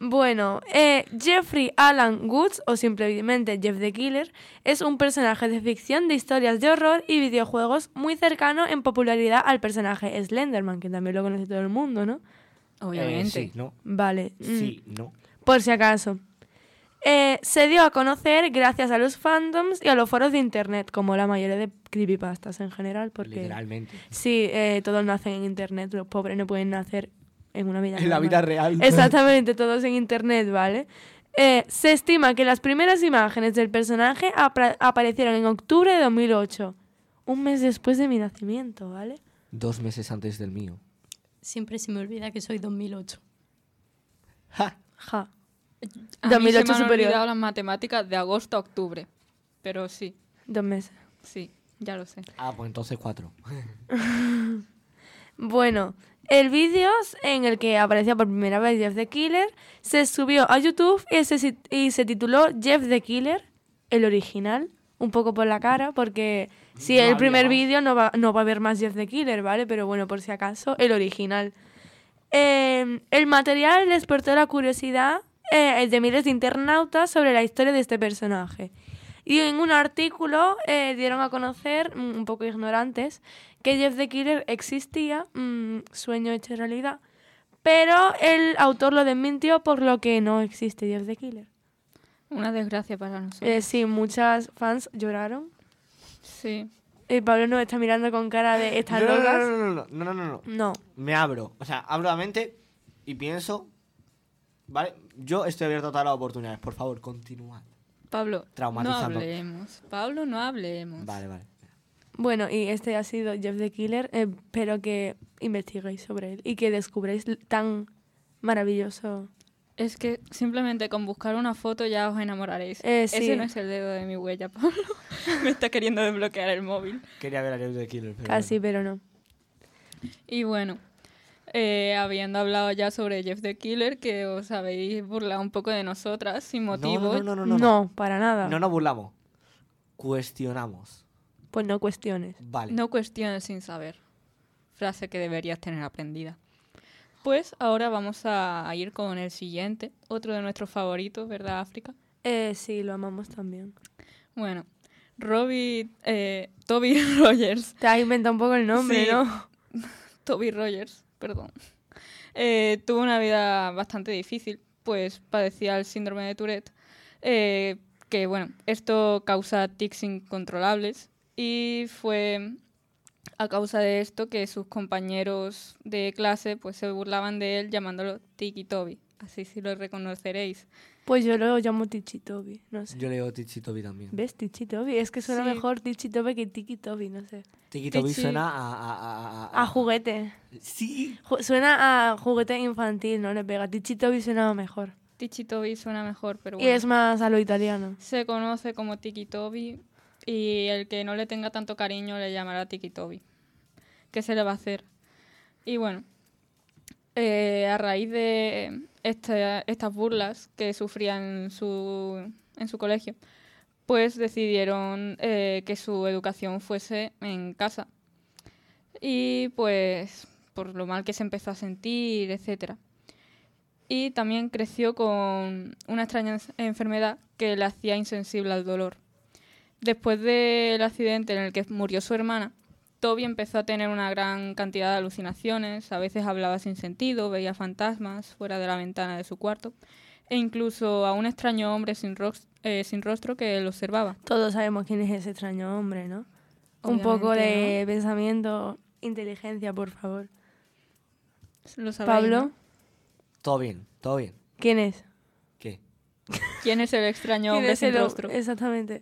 Bueno, eh, Jeffrey Alan Woods, o simplemente Jeff the Killer, es un personaje de ficción de historias de horror y videojuegos muy cercano en popularidad al personaje Slenderman, que también lo conoce todo el mundo, ¿no? Obviamente. Eh, sí, no. Vale. mm, Sí, no. Por si acaso. Eh, se dio a conocer gracias a los fandoms y a los foros de internet, como la mayoría de creepypastas en general, porque Literalmente. sí, eh, todos nacen en internet, los pobres no pueden nacer en una vida En la vida real. Exactamente, todos en internet, ¿vale? Eh, se estima que las primeras imágenes del personaje aparecieron en octubre de 2008, un mes después de mi nacimiento, ¿vale? Dos meses antes del mío. Siempre se me olvida que soy 2008. ¡Ja! Ja. A mí 2008 se me han superior. olvidado las matemáticas de agosto a octubre. Pero sí, Dos meses. sí, ya lo sé. Ah, pues entonces cuatro. Bueno, el vídeo en el que aparecía por primera vez Jeff the Killer se subió a YouTube y se, y se tituló Jeff the Killer, el original, un poco por la cara, porque si No el primer vídeo no va, no va a haber más Jeff the Killer, ¿vale? Pero bueno, por si acaso, el original. Eh, el material despertó la curiosidad eh, de miles de internautas sobre la historia de este personaje. Y en un artículo eh, dieron a conocer, mm, un poco ignorantes, que Jeff the Killer existía, mm, sueño hecho realidad, pero el autor lo desmintió por lo que no existe Jeff the Killer. Una desgracia para nosotros. Eh, sí, muchas fans lloraron. Sí. Y Pablo nos está mirando con cara de estas no, no, locas. no, no, no, no, no, no, no. No. Me abro. O sea, abro la mente y pienso. ¿Vale? Yo estoy abierto a todas las oportunidades. Por favor, continuad. Pablo, no hablemos. Pablo, no hablemos. Vale, vale. Bueno, y este ha sido Jeff the Killer. Eh, espero que investiguéis sobre él y que descubréis l- tan maravilloso. Es que simplemente con buscar una foto ya os enamoraréis. Eh, sí. Ese no es el dedo de mi huella, Pablo. Me está queriendo desbloquear el móvil. Quería ver a Jeff the Killer. Pero Casi, bueno. pero no. Y bueno, eh, habiendo hablado ya sobre Jeff the Killer, que os habéis burlado un poco de nosotras sin No, motivo. No, no, no, No, no. No, para nada. no nos burlamos. Cuestionamos. Pues no cuestiones. Vale. No cuestiones sin saber. Frase que deberías tener aprendida. Pues ahora vamos a ir con el siguiente, otro de nuestros favoritos, ¿verdad, África? Eh, sí, lo amamos también. Bueno, Robbie, eh, Toby Rogers. Te has inventado un poco el nombre, Sí. ¿no? Toby Rogers, perdón. Eh, tuvo una vida bastante difícil, pues padecía el síndrome de Tourette, eh, que bueno, esto causa tics incontrolables y fue a causa de esto que sus compañeros de clase pues se burlaban de él llamándolo Tiki Toby, así si lo reconoceréis. Pues yo lo llamo Tichitobi, no sé. Yo leo Tichi Toby también. ¿Ves? Tichitobi. Es que suena Sí. mejor Tichitobi que Tiki Toby, no sé. Tiki Toby Tichi- suena a, a, a, a- A juguete. Sí. Ju- Suena a juguete infantil, no le pega. Tichitobi suena mejor. Tiki Toby suena mejor, pero Y bueno. es más a lo italiano. Se conoce como Tiki Toby y el que no le tenga tanto cariño le llamará Tiki Toby. ¿Qué se le va a hacer? Y bueno, eh, a raíz de esta- estas burlas que sufría en su, en su colegio, pues decidieron eh, que su educación fuese en casa. Y pues por lo mal que se empezó a sentir, etcétera. Y también creció con una extraña enfermedad que le hacía insensible al dolor. Después del accidente en el que murió su hermana, Toby empezó a tener una gran cantidad de alucinaciones, a veces hablaba sin sentido, veía fantasmas fuera de la ventana de su cuarto, e incluso a un extraño hombre sin, eh, sin rostro que lo observaba. Todos sabemos quién es ese extraño hombre, ¿no? Un poco de pensamiento, inteligencia, por favor. Lo sabéis, Pablo, ¿no? Todo bien, todo bien. ¿quién es? ¿Qué? ¿Quién es el extraño ¿Quién hombre es sin el rostro? Exactamente.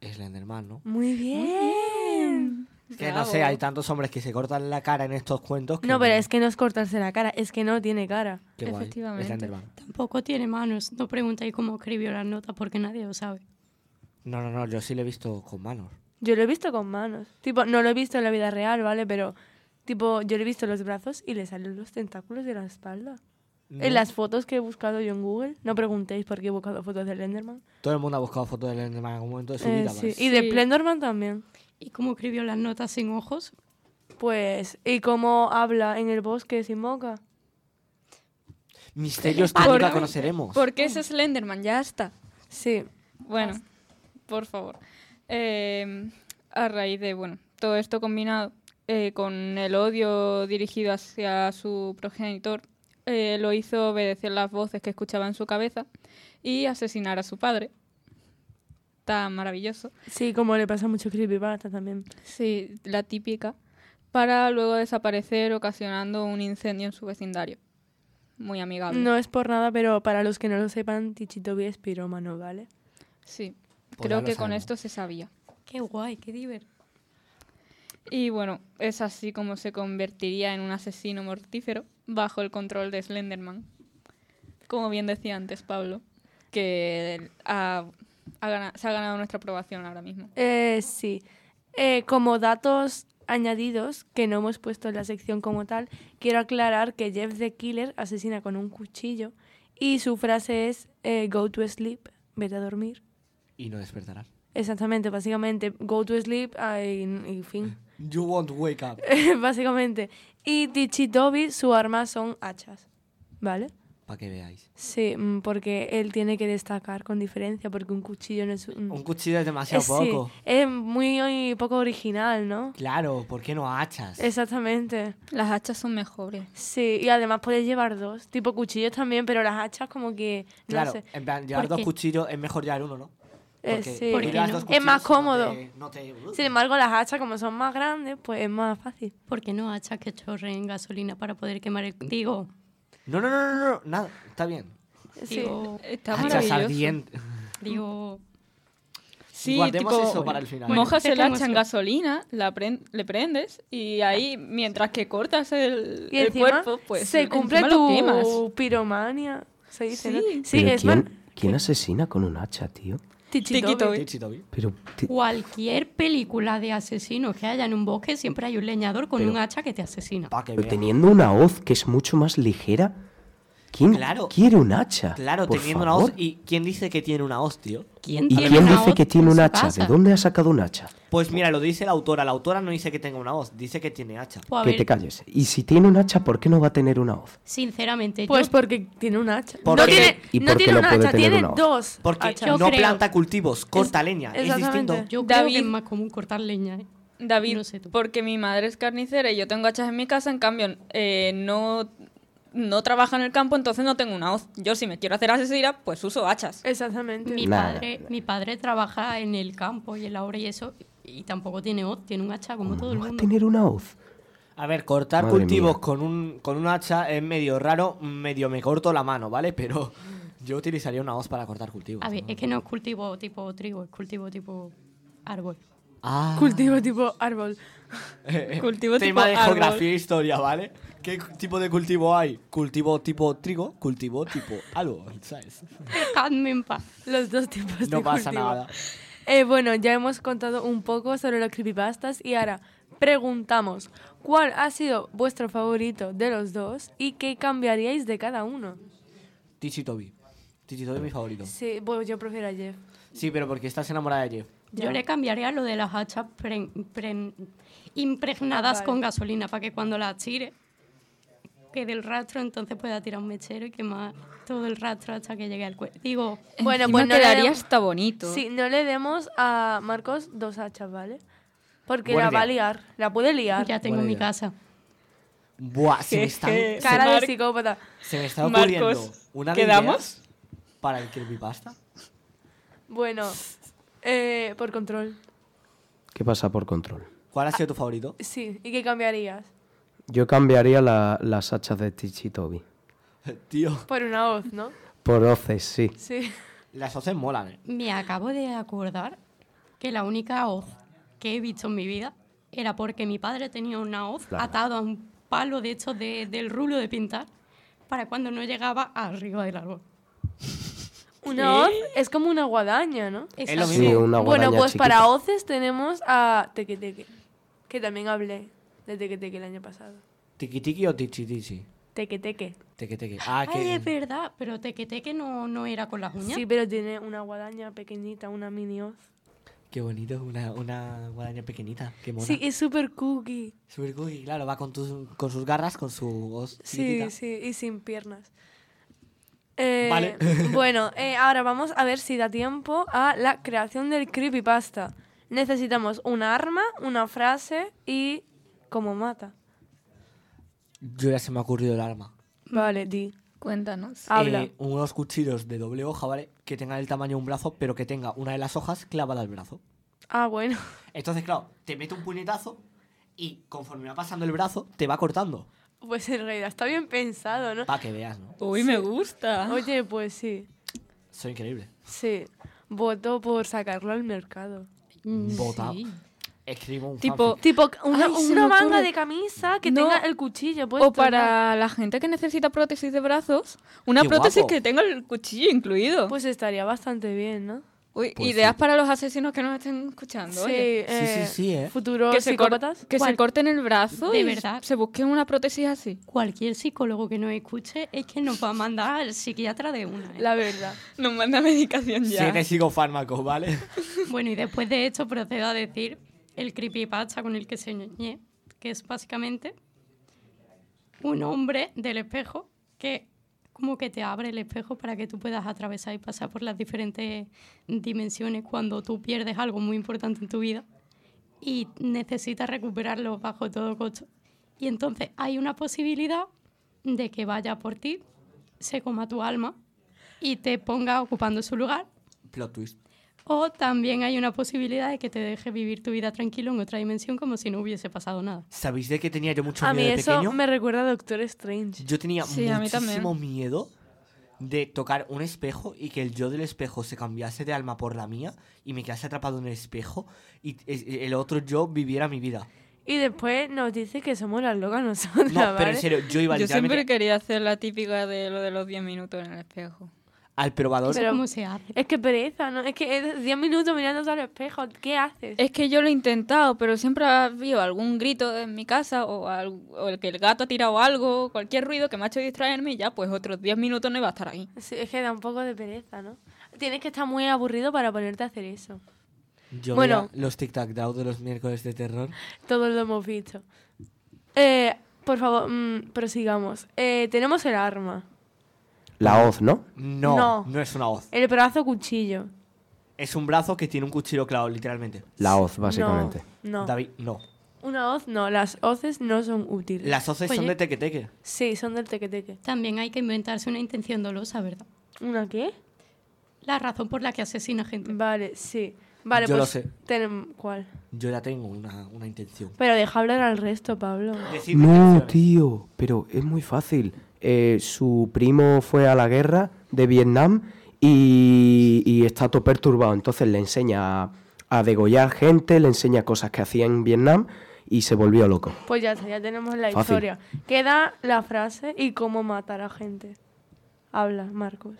Slenderman, ¿no? Muy bien. Es que no Bravo. sé, hay tantos hombres que se cortan la cara en estos cuentos. Que No, pero es que no es cortarse la cara, es que no tiene cara. Qué guay. Efectivamente. Slenderman. Tampoco tiene manos. No preguntéis cómo escribió las notas porque nadie lo sabe. No, no, no, yo sí lo he visto con manos. Yo lo he visto con manos. Tipo, no lo he visto en la vida real, ¿vale? Pero, tipo, yo le he visto los brazos y le salen los tentáculos de la espalda. No. En las fotos que he buscado yo en Google, no preguntéis por qué he buscado fotos de Slenderman. Todo el mundo ha buscado fotos de Slenderman en algún momento de su Eh, vida. sí. ¿vale? Y de Sí. Slenderman también. ¿Y cómo escribió las notas sin ojos? Pues, ¿y cómo habla en el bosque sin boca? Misterios que nunca conoceremos. ¿Por qué es Slenderman? Ya está. Sí. Bueno, por favor. Eh, a raíz de, bueno, todo esto combinado eh, con el odio dirigido hacia su progenitor, eh, lo hizo obedecer las voces que escuchaba en su cabeza y asesinar a su padre. Tan maravilloso. Sí, como le pasa a mucho creepypasta también. Sí, la típica. Para luego desaparecer ocasionando un incendio en su vecindario. Muy amigable. No es por nada, pero para los que no lo sepan, Tichitobi es pirómano, ¿vale? Sí, Pues creo que con esto se sabía. Qué guay, qué divertido. Y bueno, es así como se convertiría en un asesino mortífero bajo el control de Slenderman. Como bien decía antes Pablo, que ha- ha gana- se ha ganado nuestra aprobación ahora mismo. Eh, sí. Eh, como datos añadidos que no hemos puesto en la sección como tal, quiero aclarar que Jeff the Killer asesina con un cuchillo y su frase es eh, go to sleep, vete a dormir. Y no despertarán. Exactamente, básicamente, go to sleep y, y fin. You won't wake up. básicamente. Y Tichitobi, su arma son hachas, ¿vale? Para que veáis. Sí, mm, porque él tiene que destacar con diferencia, porque un cuchillo no es un... Un cuchillo es demasiado Eh, sí, poco. es muy, muy poco original, ¿no? Claro, ¿por qué no hachas? Exactamente. Las hachas son mejores. Sí, y además puedes llevar dos, tipo cuchillos también, pero las hachas como que, no Claro, sé. en plan, llevar ¿Por dos qué? cuchillos es mejor llevar uno, ¿no? Eh, sí. ¿Por si qué llevas no? Es más no cómodo. te- no te- Sin embargo, las hachas como son más grandes, pues es más fácil. ¿Por qué no hachas que chorren gasolina para poder quemar el... Digo, No, no, no, no, no, nada, está bien. Sí. digo, Está Hachas ardientes. digo... Sí, Guardemos tipo, eso para el final. Bueno, mojas ¿qué el hacha en gasolina, la pren- le prendes y ahí, mientras que cortas el, Y el encima cuerpo, pues se cumple tu piromania. Se dice, ¿no? Sí. Sí, Pero es ¿quién, quién asesina con un hacha, tío? Tichitobi. Pero, ti- Cualquier película de asesinos que haya en un bosque, siempre hay un leñador con Pero- un hacha que te asesina. Pa' que pero veas. teniendo una hoz que es mucho más ligera, ¿quién Claro. quiere un hacha? Claro, Por teniendo una hoz. ¿Y quién dice que tiene una hoz, tío? ¿Quién ¿Y quién una dice que tiene en un hacha? ¿De dónde ha sacado un hacha? Pues mira, lo dice la autora. La autora no dice que tenga una hoz, dice que tiene hacha. Pues que ver, te calles. Y si tiene un hacha, ¿por qué no va a tener una hoz? sinceramente, Pues yo, porque tiene un hacha. ¿Por no qué? tiene, ¿Y no por qué tiene no un puede hacha, tener tiene una hoz? dos Porque no creo- planta cultivos, corta leña. Es exactamente. distinto. yo creo que David- es más común cortar leña. ¿eh? David, No sé tú. porque mi madre es carnicera y yo tengo hachas en mi casa, en cambio eh, no, no trabaja en el campo, entonces no tengo una hoz. Yo si me quiero hacer asesina, pues uso hachas. Exactamente. Mi, Nada, padre, nada. mi padre trabaja en el campo y en la obra y eso, y tampoco tiene hoz, tiene un hacha como todo el ¿No va a mundo. tener una hoz? A ver, cortar Madre cultivos mía. con un, con un hacha es medio raro, medio me corto la mano, ¿vale? Pero yo utilizaría una hoz para cortar cultivos. A ver, ¿no? es que no es cultivo tipo trigo, es cultivo tipo árbol. Ah. Cultivo tipo árbol. Cultivo Tema tipo de árbol. geografía e historia, ¿vale? ¿Qué tipo de cultivo hay? Cultivo tipo trigo, cultivo tipo árbol, ¿sabes? Dejadme en paz. Los dos tipos de No pasa cultivo. nada. Eh, bueno, ya hemos contado un poco sobre los creepypastas y ahora preguntamos, ¿cuál ha sido vuestro favorito de los dos y qué cambiaríais de cada uno? Tichi Toby. Tichi Toby es mi favorito. Sí, pues yo prefiero a Jeff. Sí, pero porque estás enamorada de Jeff. Yo le cambiaría lo de las hachas pre- pre- impregnadas Ah, vale. con gasolina para que cuando las tire quede el rastro, entonces pueda tirar un mechero y quemar todo el rastro hasta que llegue al cuerpo. Digo, Bueno, Encima pues no quedaría hasta bonito. Sí, no le demos a Marcos dos hachas, ¿vale? Porque Buena la va a liar, la puede liar. ya tengo buena mi idea. casa. Buah, se me está. Cara de Mar- psicópata. se me está Marcos, ocurriendo una de ¿quedamos? ideas para el creepypasta. Bueno, eh, por control. ¿Qué pasa por control? ¿Cuál ha sido tu favorito? Sí, ¿y qué cambiarías? Yo cambiaría la- las hachas de Tichi Toby. Tío, Por una hoz, ¿no? Por hoces, sí. Sí. las hoces molan, ¿eh? Me acabo de acordar que la única hoz que he visto en mi vida era porque mi padre tenía una hoz Claro. atado a un palo de hecho de- del rulo de pintar para cuando no llegaba arriba del árbol. Una hoz es como una guadaña, ¿no? Es lo mismo. Sí, una Bueno, guadaña pues chiquita. para hoces tenemos a Teque Teque, que también hablé de Teque Teque el año pasado. ¿Tiki tiki o tichi tichi? Teque Teque. Teque teque. Ah, Ay, que. es verdad, pero teque teque no, no era con las uñas. Sí, pero tiene una guadaña pequeñita, una mini hoz. Qué bonito, una, una guadaña pequeñita. Qué mona. Sí, es súper cookie. Super cookie, claro, va con, tus, con sus garras, con su hoz Sí, chiquitita. sí, y sin piernas. Eh, Vale. bueno, eh, ahora vamos a ver si da tiempo a la creación del creepypasta. Necesitamos una arma, una frase y cómo mata. Yo ya se me ha ocurrido el arma. Vale, di. Cuéntanos. Habla. Eh, unos cuchillos de doble hoja, ¿vale? Que tengan el tamaño de un brazo, pero que tenga una de las hojas clavada al brazo. Ah, bueno. Entonces, claro, te mete un puñetazo y conforme va pasando el brazo, te va cortando. Pues en realidad está bien pensado, ¿no? Para que veas, ¿no? Uy, me gusta. Oye, pues sí. Soy increíble. Sí. Voto por sacarlo al mercado. Bota. sí. Escribo un Tipo, fanfic. Tipo, una, Ay, se una manga ocurre. de camisa que No. tenga el cuchillo puesto. O para la gente que necesita prótesis de brazos, una ¡Qué prótesis guapo! que tenga el cuchillo incluido. Pues estaría bastante bien, ¿no? Uy, pues ideas sí. para los asesinos que nos estén escuchando. Sí, oye. Sí, sí, eh, sí, ¿eh? Futuros Que, se, psicópatas. que se ¿Cuál? corten el brazo De y verdad. se busquen una prótesis así. Cualquier psicólogo que nos escuche es que nos va a mandar al psiquiatra de una. ¿eh? La verdad. Nos manda medicación ya. Siete psicofármacos, ¿vale? Bueno, y después de esto procedo a decir el creepypasta con el que soñé, que es básicamente un hombre del espejo que como que te abre el espejo para que tú puedas atravesar y pasar por las diferentes dimensiones cuando tú pierdes algo muy importante en tu vida y necesitas recuperarlo bajo todo costo. Y entonces hay una posibilidad de que vaya por ti, se coma tu alma y te ponga ocupando su lugar Plot twist. O también hay una posibilidad de que te deje vivir tu vida tranquilo en otra dimensión como si no hubiese pasado nada. ¿Sabéis de qué tenía yo mucho A mí miedo de eso pequeño? me recuerda a Doctor Strange. Yo tenía Sí, a muchísimo miedo de tocar un espejo y que el yo del espejo se cambiase de alma por la mía y me quedase atrapado en el espejo y es- el otro yo viviera mi vida. Y después nos dice que somos las locas nosotras, No, pero ¿vale? en serio, yo iba Yo siempre quería hacer la típica de lo de los 10 minutos en el espejo. Al probador. ¿Eso Pero- cómo se hace? Es que pereza, ¿no? Es que es 10 minutos mirándote al espejo. ¿Qué haces? Es que yo lo he intentado, pero siempre ha habido algún grito en mi casa o, al- o el que el gato ha tirado algo, cualquier ruido que me ha hecho distraerme y ya, pues otros 10 minutos no iba a estar ahí. Sí, es que da un poco de pereza, ¿no? Tienes que estar muy aburrido para ponerte a hacer eso. Yo Bueno. los tic-tac-down de los miércoles de terror. Todos lo hemos visto. Eh, por favor, mm, prosigamos. Eh, tenemos el arma. La hoz, ¿no? No, No. no, es una hoz. El brazo cuchillo. Es un brazo que tiene un cuchillo clavado, literalmente. La hoz, básicamente. No, no. David, no. Una hoz no. Las hoces no son útiles. Las hoces son Oye. de teque-teque. Sí, son del teque-teque. También hay que inventarse una intención dolosa, ¿verdad? ¿Una qué? La razón por la que asesina gente. Vale, sí. Vale, Yo lo pues sé. tenem- ¿Cuál? Yo ya tengo una, una intención. Pero deja hablar al resto, Pablo. Decidme No, intenciones. tío, pero es muy fácil. Eh, su primo fue a la guerra de Vietnam y, y está todo perturbado. Entonces le enseña a, a degollar gente, le enseña cosas que hacía en Vietnam y se volvió loco. Pues ya está, ya tenemos la Fácil. historia. Queda la frase y cómo matar a gente. Habla, Marcos.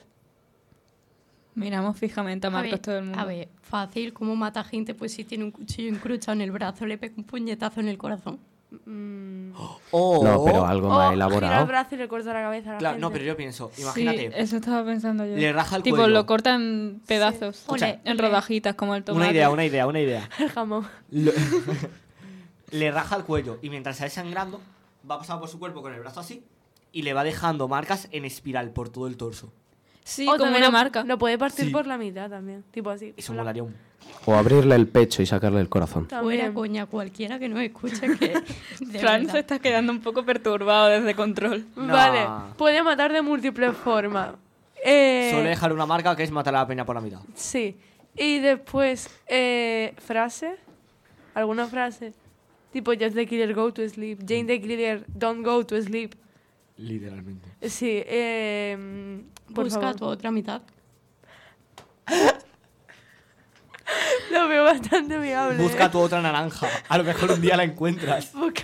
Miramos fijamente a A Marcos ver, todo el mundo. A ver, fácil, ¿cómo mata gente? Pues si tiene un cuchillo incrustado en el brazo, le pega un puñetazo en el corazón. Mm. O- No, pero algo O más gira el elaborado. brazo y le corta la cabeza a la Claro, gente. no, pero yo pienso, Sí, imagínate, eso estaba pensando yo. le raja el tipo, cuello. lo corta en pedazos. Escucha, en rodajitas, como el tomate. Una idea, una idea, una idea. El jamón. Lo- le raja el cuello y mientras está sangrando, va pasando por su cuerpo con el brazo así y le va dejando marcas en espiral por todo el torso. Sí, O como una lo- marca. Lo puede partir Sí. por la mitad también. Tipo así. Eso Hola. molaría un... O abrirle el pecho y sacarle el corazón. Fuera coña, cualquiera que nos escuche que. Fran se está quedando un poco perturbado desde control. No. Vale, puede matar de múltiples formas. Eh, Suele dejar una marca que es matar a la peña por la mitad. Sí. Y después, eh, frase. ¿Alguna frase? Tipo, Just the Killer, go to sleep. Jane the Killer, don't go to sleep. Literalmente. Sí, eh, por Busca favor. tu otra mitad. Lo veo bastante viable. Busca tu otra naranja. A lo mejor un día la encuentras. Busca...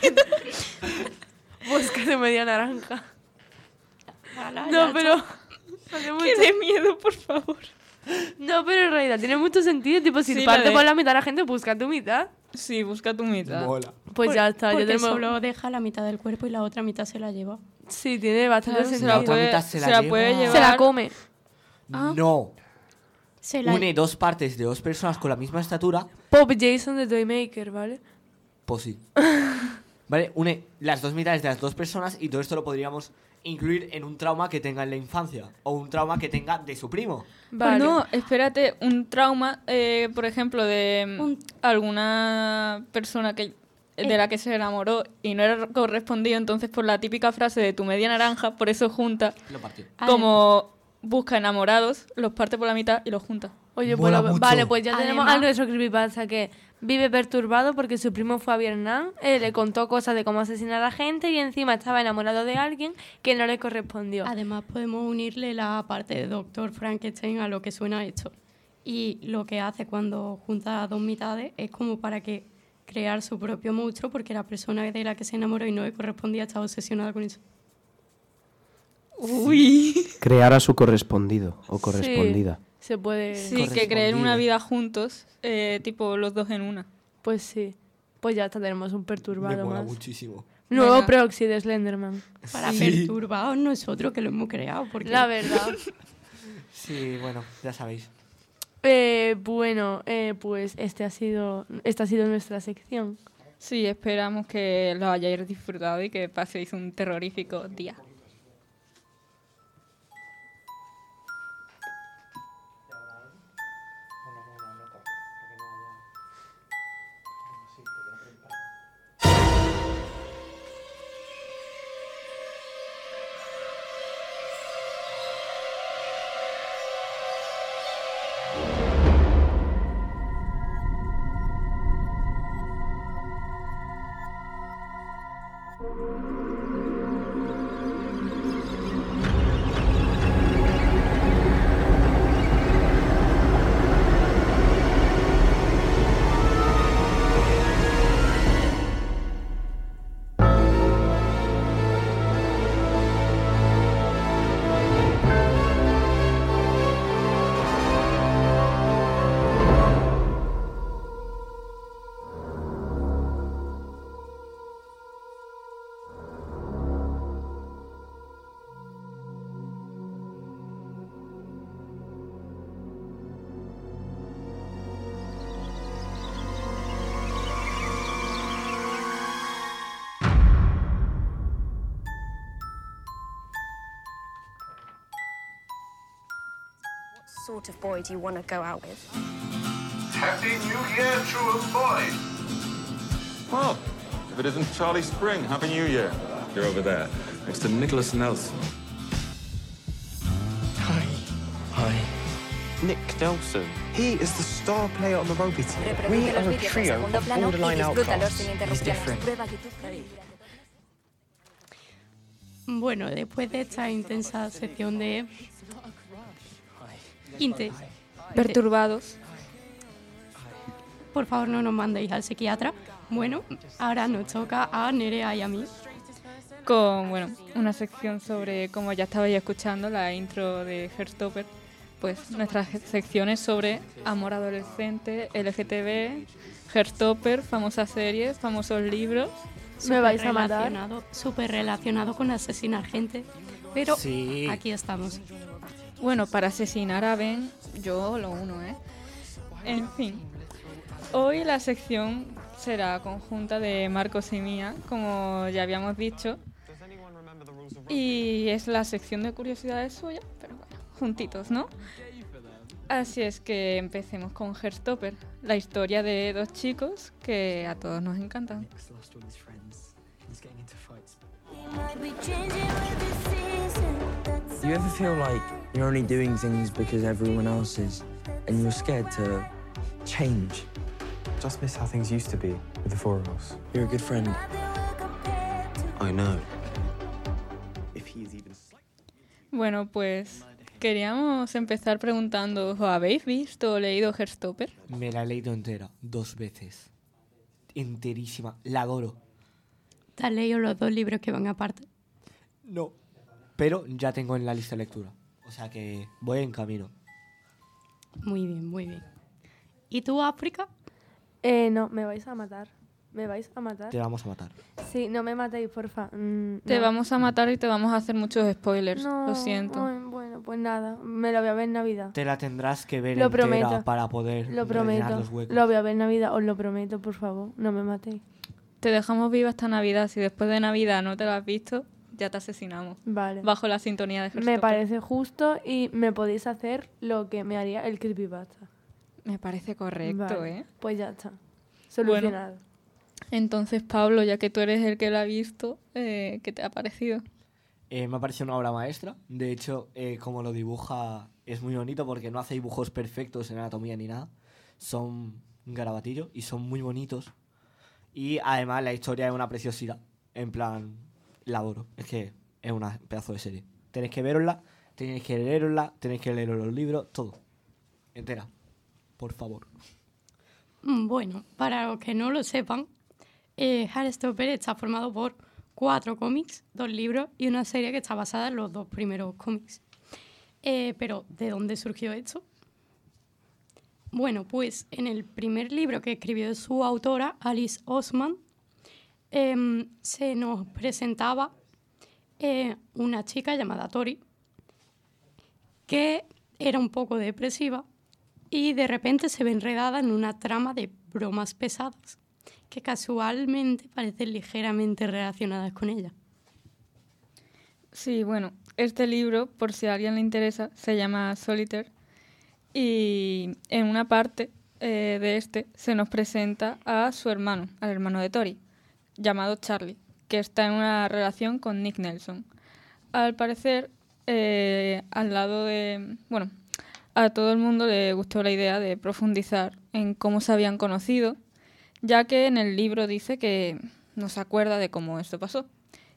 Búscate media naranja. No, pero... ¡Qué de miedo, por favor! No, pero en realidad tiene mucho sentido. Tipo, si Sí, parte de- por la mitad la gente, busca tu mitad. Sí, busca tu mitad. Mola. Pues Por- ya está. Porque tenemos... solo deja la mitad del cuerpo y la otra mitad se la lleva. Sí, tiene bastante Claro, se sentido. la otra puede, mitad se se la la puede lleva. llevar. Se la come. Ah. No. Se la Une dos partes de dos personas con la misma estatura. Pop Jason de Toymaker, ¿vale? Pues sí. ¿Vale? Une las dos mitades de las dos personas y todo esto lo podríamos incluir en un trauma que tenga en la infancia. O un trauma que tenga de su primo. Vale. Pues no, espérate, un trauma, eh, por ejemplo, de mm, Un- alguna persona que de Eh. la que se enamoró y no era correspondido, entonces por la típica frase de tu media naranja, por eso junta, Lo partió. Ah, como busca enamorados, los parte por la mitad y los junta. Oye, Mola pues mucho. vale, pues ya tenemos Además- a nuestro creepypasta que vive perturbado porque su primo fue a Vietnam, eh, le contó cosas de cómo asesinar a la gente y encima estaba enamorado de alguien que no le correspondió. Además, podemos unirle la parte de Doctor Frankenstein a lo que suena esto. Y lo que hace cuando junta dos mitades es como para que crear su propio monstruo, porque la persona de la que se enamoró y no le correspondía estaba obsesionada con eso. Uy. Crear a su correspondido o correspondida. Sí, se puede... Sí, que creen una vida juntos, eh, tipo los dos en una. Pues sí. Pues ya tenemos un Me perturbado mola más. muchísimo. Nuevo Venga. proxy de Slenderman. Para Sí. perturbados nosotros que lo hemos creado. Porque La verdad. Sí, bueno, ya sabéis. Eh, bueno, eh, pues este ha sido, esta ha sido nuestra sección. Sí, esperamos que lo hayáis disfrutado y que paséis un terrorífico día. Sort of boy do you want to go out with? Happy New Year, to true boy. Well, if it isn't Charlie Spring, Happy New Year. You're over there, next to Nicholas Nelson. Hi. Hi. Nick Nelson. He is the star player on the rugby team. We are a trio of borderline outcasts. He's different. Bueno, después de esta intensa sección de... Inte. Perturbados. Por favor, no nos mandéis al psiquiatra. Bueno, ahora nos toca a Nerea y a mí. Con, bueno, una sección sobre, como ya estabais escuchando, la intro de Herstopper. pues nuestras secciones sobre amor adolescente, LGTB, Herstopper, famosas series, famosos libros. Me vais a matar. Relacionado- Súper relacionado con asesinar gente. Pero Sí. aquí estamos. Bueno, para asesinar a Ben, yo lo uno, ¿eh? En fin. Hoy la sección será conjunta de Marcos y mía, como ya habíamos dicho. Y es la sección de curiosidades suya, pero bueno, juntitos, ¿no? Así es que empecemos con Herstopper, la historia de dos chicos que a todos nos encantan. You're only doing things because everyone else is, and you're scared to change? Just miss how things used to be with the four of us. You're a good friend. I know. Bueno, pues queríamos empezar preguntando, ¿os habéis visto o leído Herstopper? Me la he leído entera, dos veces. Enterísima, la adoro. ¿Te has leído los dos libros que van aparte? No. Pero ya tengo en la lista de lectura. O sea que voy en camino. Muy bien, muy bien. ¿Y tú, África? Eh, no, me vais a matar. ¿Me vais a matar? Te vamos a matar. Sí, no me matéis, porfa. Mm, Te no. vamos a matar y te vamos a hacer muchos spoilers, No, lo siento. ay, bueno, pues nada, me lo voy a ver en Navidad. Te la tendrás que ver Lo entera prometo. para poder Lo prometo. los huecos. Lo voy a ver en Navidad, os lo prometo, por favor. No me matéis. Te dejamos viva hasta Navidad. Si después de Navidad no te lo has visto, ya te asesinamos. Vale. Bajo la sintonía de. Me parece justo y me podéis hacer lo que me haría el creepypasta. Me parece correcto, Vale, ¿eh? Pues ya está. Solucionado. Entonces, Pablo, ya que tú eres el que lo ha visto, eh, ¿qué te ha parecido? Eh, me ha parecido una obra maestra. De hecho, eh, como lo dibuja, es muy bonito porque no hace dibujos perfectos en anatomía ni nada. Son un garabatillo y son muy bonitos. Y además la historia es una preciosidad. En plan, la adoro. Es que es un pedazo de serie. Tenéis que verosla, tenéis que leerosla, tenéis que leer los libros, todo. Entera. Por favor. Mm, Bueno, para los que no lo sepan, eh, Heartstopper está formado por cuatro cómics, dos libros y una serie que está basada en los dos primeros cómics. Eh, pero, ¿de dónde surgió esto? Bueno, pues en el primer libro que escribió su autora, Alice Osman, em, se nos presentaba eh, una chica llamada Tori, que era un poco depresiva y de repente se ve enredada en una trama de bromas pesadas que casualmente parecen ligeramente relacionadas con ella. Sí, bueno, este libro, por si a alguien le interesa, se llama Solitaire y en una parte eh, de este se nos presenta a su hermano, al hermano de Tori, llamado Charlie, que está en una relación con Nick Nelson. Al parecer, eh, al lado de... Bueno, a todo el mundo le gustó la idea de profundizar en cómo se habían conocido, ya que en el libro dice que no se acuerda de cómo esto pasó.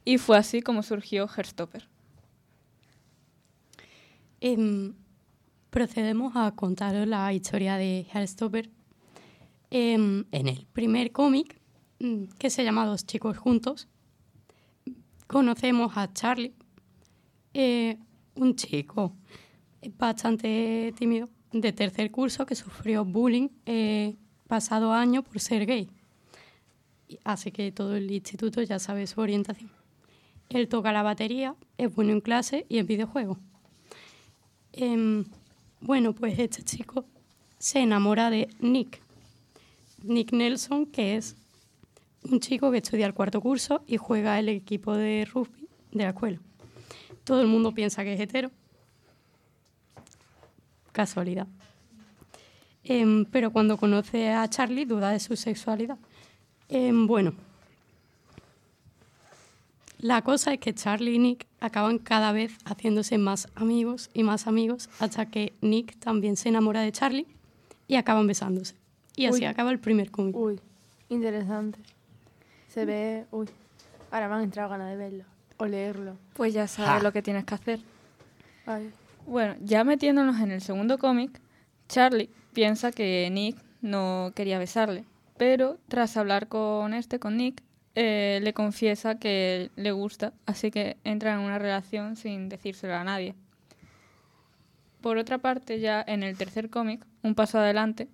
Y fue así como surgió Herstopper. Em, procedemos a contaros la historia de Heartstopper. Em, en el primer cómic, que se llama Dos chicos juntos, conocemos a Charlie, eh, un chico bastante tímido de tercer curso que sufrió bullying eh, pasado año por ser gay. Así que todo el instituto ya sabe su orientación. Él toca la batería, es bueno en clase y en videojuegos. Em, bueno, pues este chico se enamora de Nick. Nick Nelson, que es un chico que estudia el cuarto curso y juega el equipo de rugby de la escuela. Todo el mundo piensa que es hetero. Casualidad. Em, pero cuando conoce a Charlie duda de su sexualidad. Em, bueno, la cosa es que Charlie y Nick acaban cada vez haciéndose más amigos y más amigos hasta que Nick también se enamora de Charlie y acaban besándose. Y así Uy. acaba el primer cómic. Uy, interesante. Se ve. Uy, ahora me han entrado ganas de verlo o leerlo. Pues ya sabes Ja. lo que tienes que hacer. Ay. Bueno, ya metiéndonos en el segundo cómic, Charlie piensa que Nick no quería besarle, pero tras hablar con este, con Nick, eh, le confiesa que le gusta, así que entra en una relación sin decírselo a nadie. por otra parte, ya en el tercer cómic, un paso adelante,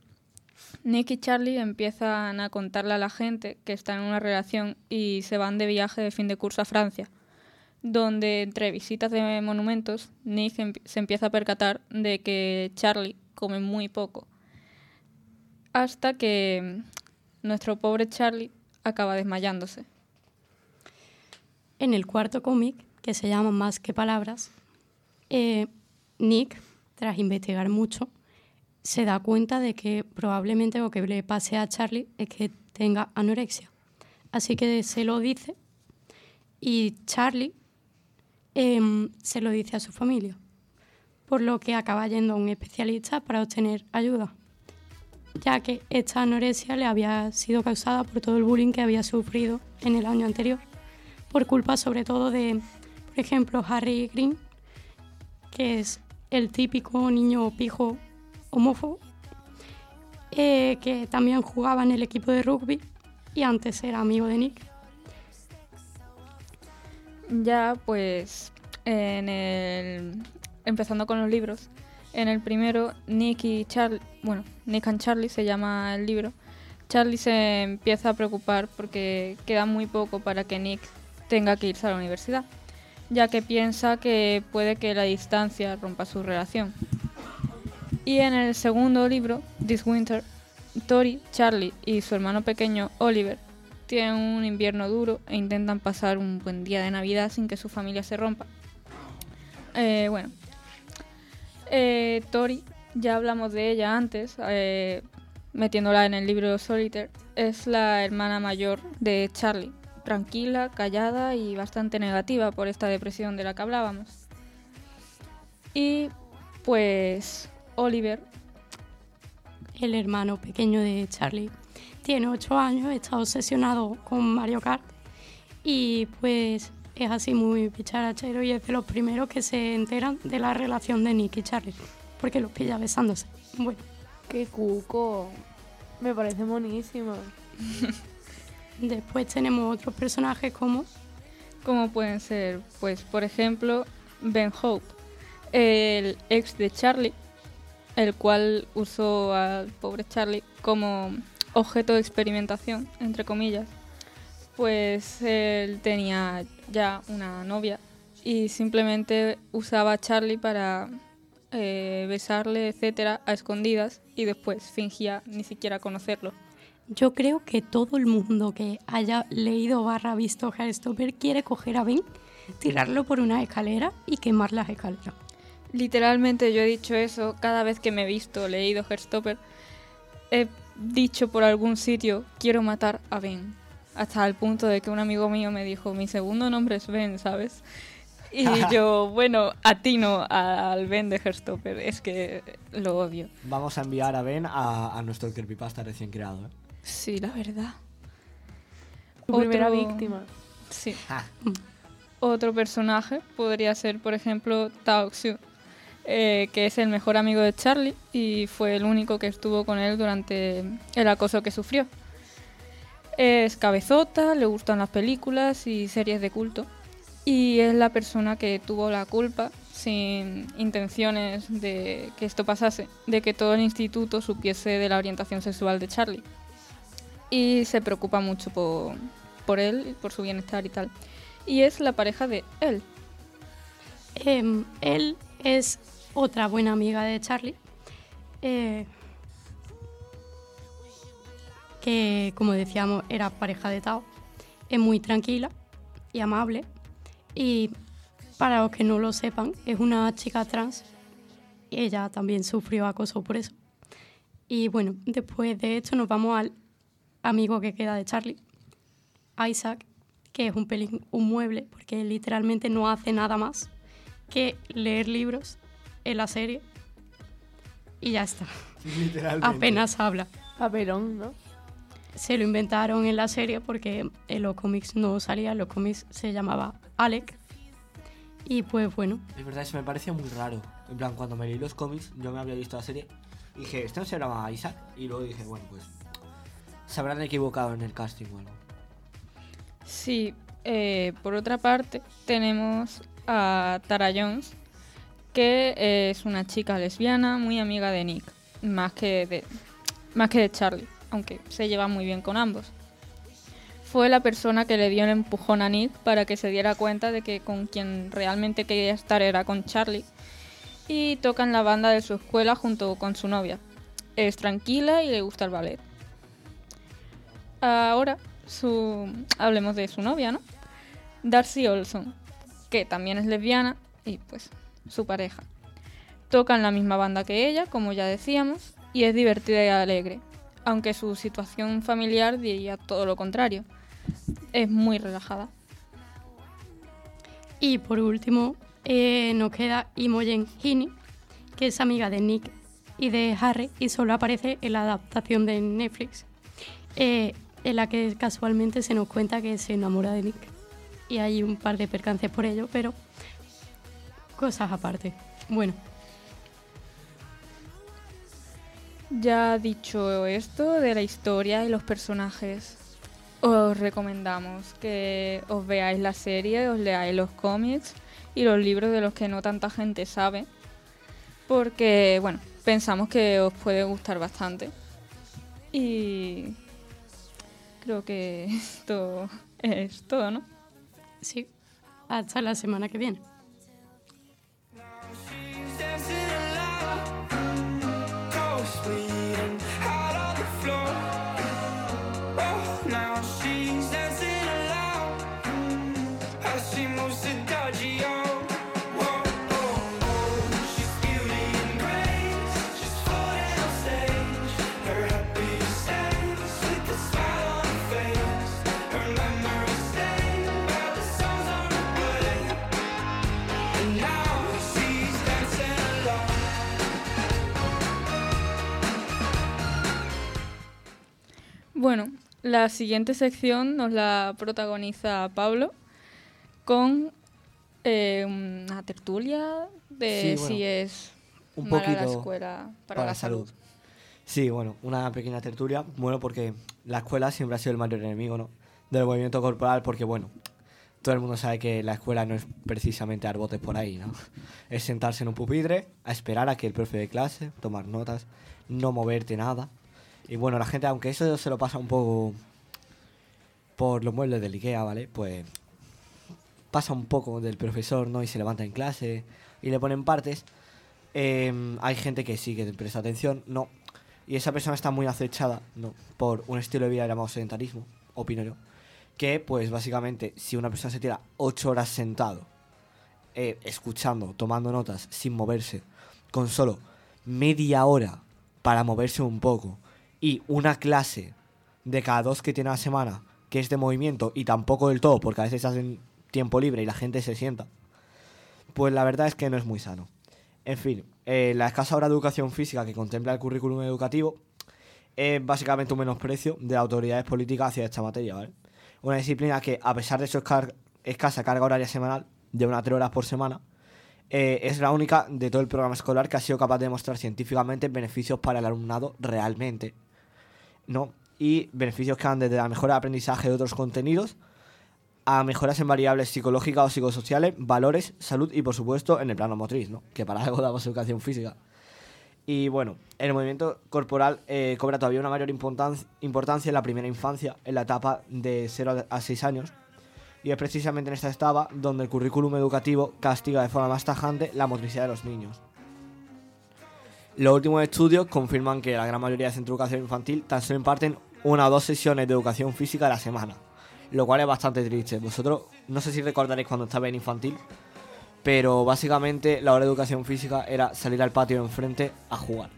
Nick y Charlie empiezan a contarle a la gente que están en una relación y se van de viaje de fin de curso a Francia, donde entre visitas de monumentos, Nick se empieza a percatar de que Charlie come muy poco, hasta que nuestro pobre Charlie acaba desmayándose. En el cuarto cómic, que se llama Más que Palabras, eh, Nick, tras investigar mucho, se da cuenta de que probablemente lo que le pase a Charlie es que tenga anorexia. Así que se lo dice y Charlie em, se lo dice a su familia, por lo que acaba yendo a un especialista para obtener ayuda, ya que esta anorexia le había sido causada por todo el bullying que había sufrido en el año anterior, por culpa sobre todo de, por ejemplo, Harry Green, que es el típico niño pijo homófobo, eh, que también jugaba en el equipo de rugby y antes era amigo de Nick. Ya, pues, en el... empezando con los libros, en el primero, Nick y Charlie, bueno, Nick and Charlie se llama el libro, Charlie se empieza a preocupar porque queda muy poco para que Nick tenga que irse a la universidad, ya que piensa que puede que la distancia rompa su relación. Y en el segundo libro, This Winter, Tori, Charlie y su hermano pequeño Oliver tienen un invierno duro e intentan pasar un buen día de Navidad sin que su familia se rompa. Eh, bueno, eh, Tori, ya hablamos de ella antes, eh, metiéndola en el libro Solitaire, es la hermana mayor de Charlie, tranquila, callada y bastante negativa por esta depresión de la que hablábamos. Y pues Oliver, el hermano pequeño de Charlie, tiene 8 años, está obsesionado con Mario Kart y pues es así muy picharachero y es de los primeros que se enteran de la relación de Nick y Charlie, porque los pilla besándose. Bueno, Qué cuco. Me parece monísimo. después tenemos otros personajes como como pueden ser, pues por ejemplo, Ben Hope, el ex de Charlie, el cual usó al pobre Charlie como objeto de experimentación, entre comillas. Pues él tenía ya una novia y simplemente usaba a Charlie para eh, besarle, etcétera, a escondidas y después fingía ni siquiera conocerlo. Yo creo que todo el mundo que haya leído barra visto Heartstopper quiere coger a Ben, tirarlo por una escalera y quemar las escaleras. Literalmente yo he dicho eso cada vez que me he visto, leído Heartstopper. He dicho por algún sitio, quiero matar a Ben. Hasta el punto de que un amigo mío me dijo, mi segundo nombre es Ben, ¿sabes? Y yo, bueno, a ti no, al Ben de Heartstopper. Es que lo odio. Vamos a enviar a Ben a, a nuestro creepypasta recién creado. ¿eh? Sí, la verdad. Tu primera Otro- víctima. Sí. Otro personaje podría ser, por ejemplo, Tao Xiu, eh, que es el mejor amigo de Charlie y fue el único que estuvo con él durante el acoso que sufrió. Es cabezota, le gustan las películas y series de culto y es la persona que tuvo la culpa, sin intenciones de que esto pasase, de que todo el instituto supiese de la orientación sexual de Charlie. Y se preocupa mucho por, por él, por su bienestar y tal. Y es la pareja de él. Em, él es otra buena amiga de Charlie, eh, que como decíamos era pareja de Tao. Es muy tranquila y amable y para los que no lo sepan es una chica trans ella también sufrió acoso por eso. Y bueno, después de esto nos vamos al amigo que queda de Charlie, Isaac, que es un pelín un mueble porque literalmente no hace nada más que leer libros en la serie y ya está. Literalmente. Apenas habla. Papelón, ¿no? Se lo inventaron en la serie porque en los cómics no salía, en los cómics se llamaba Alec. Y pues bueno, Es verdad, eso me parecía muy raro. En plan, cuando me leí los cómics, yo me había visto la serie. y Dije, ¿este no se llama Isaac? Y luego dije, bueno, pues. Se habrán equivocado en el casting o algo. Sí, eh, por otra parte tenemos a Tara Jones, que es una chica lesbiana muy amiga de Nick, más que de, más que de Charlie, aunque se lleva muy bien con ambos. Fue la persona que le dio el empujón a Nick para que se diera cuenta de que con quien realmente quería estar era con Charlie y toca en la banda de su escuela junto con su novia. Es tranquila y le gusta el ballet. Ahora su... hablemos de su novia, ¿no? Darcy Olson, que también es lesbiana y pues su pareja. Toca en la misma banda que ella, como ya decíamos, y es divertida y alegre, aunque su situación familiar diría todo lo contrario. Es muy relajada. Y por último, eh, nos queda Imogen Heaney, que es amiga de Nick y de Harry y solo aparece en la adaptación de Netflix, eh, en la que casualmente se nos cuenta que se enamora de Nick. Y hay un par de percances por ello, pero cosas aparte. Bueno, Ya dicho esto de la historia y los personajes, os recomendamos que os veáis la serie, os leáis los cómics y los libros de los que no tanta gente sabe, porque bueno, pensamos que os puede gustar bastante. Y creo que esto es todo, ¿no? Sí. Hasta la semana que viene. Bueno, la siguiente sección nos la protagoniza Pablo con eh, una tertulia de Sí, bueno, si es un mala la escuela para, la salud. Sí, bueno, una pequeña tertulia. Bueno, porque la escuela siempre ha sido el mayor enemigo, ¿no? Del movimiento corporal, porque bueno, todo el mundo sabe que la escuela no es precisamente dar botes por ahí, ¿no? Es sentarse en un pupitre, a esperar a que el profe de clase, tomar notas, no moverte nada. Y bueno, la gente, aunque eso se lo pasa un poco por los muebles del Ikea, ¿vale? Pues pasa un poco del profesor, ¿no? Y se levanta en clase y le ponen partes. Eh, hay gente que sí que presta atención, no. Y esa persona está muy acechada, ¿no? Por un estilo de vida llamado sedentarismo, opino yo. Que, pues, básicamente, si una persona se tira ocho horas sentado, eh, escuchando, tomando notas, sin moverse, con solo media hora para moverse un poco, y una clase de cada dos que tiene a la semana, que es de movimiento, y tampoco del todo, porque a veces hacen tiempo libre y la gente se sienta, pues la verdad es que no es muy sano. En fin, eh, la escasa hora de educación física que contempla el currículum educativo es básicamente un menosprecio de las autoridades políticas hacia esta materia, ¿vale? Una disciplina que, a pesar de su escasa carga horaria semanal, de unas 3 horas por semana, eh, es la única de todo el programa escolar que ha sido capaz de demostrar científicamente beneficios para el alumnado realmente, ¿no? Y beneficios que van desde la mejora de aprendizaje de otros contenidos a mejoras en variables psicológicas o psicosociales, valores, salud y por supuesto en el plano motriz, ¿no? Que para algo damos educación física. Y bueno, el movimiento corporal eh, cobra todavía una mayor importan- importancia en la primera infancia, en la etapa de 0 a 6 años. Y es precisamente en esta etapa donde el currículum educativo castiga de forma más tajante la motricidad de los niños. Los últimos estudios confirman que la gran mayoría de centros de educación infantil tan solo imparten una o dos sesiones de educación física a la semana, lo cual es bastante triste. Vosotros, no sé si recordaréis cuando estaba en infantil, pero básicamente la hora de educación física era salir al patio de enfrente a jugar.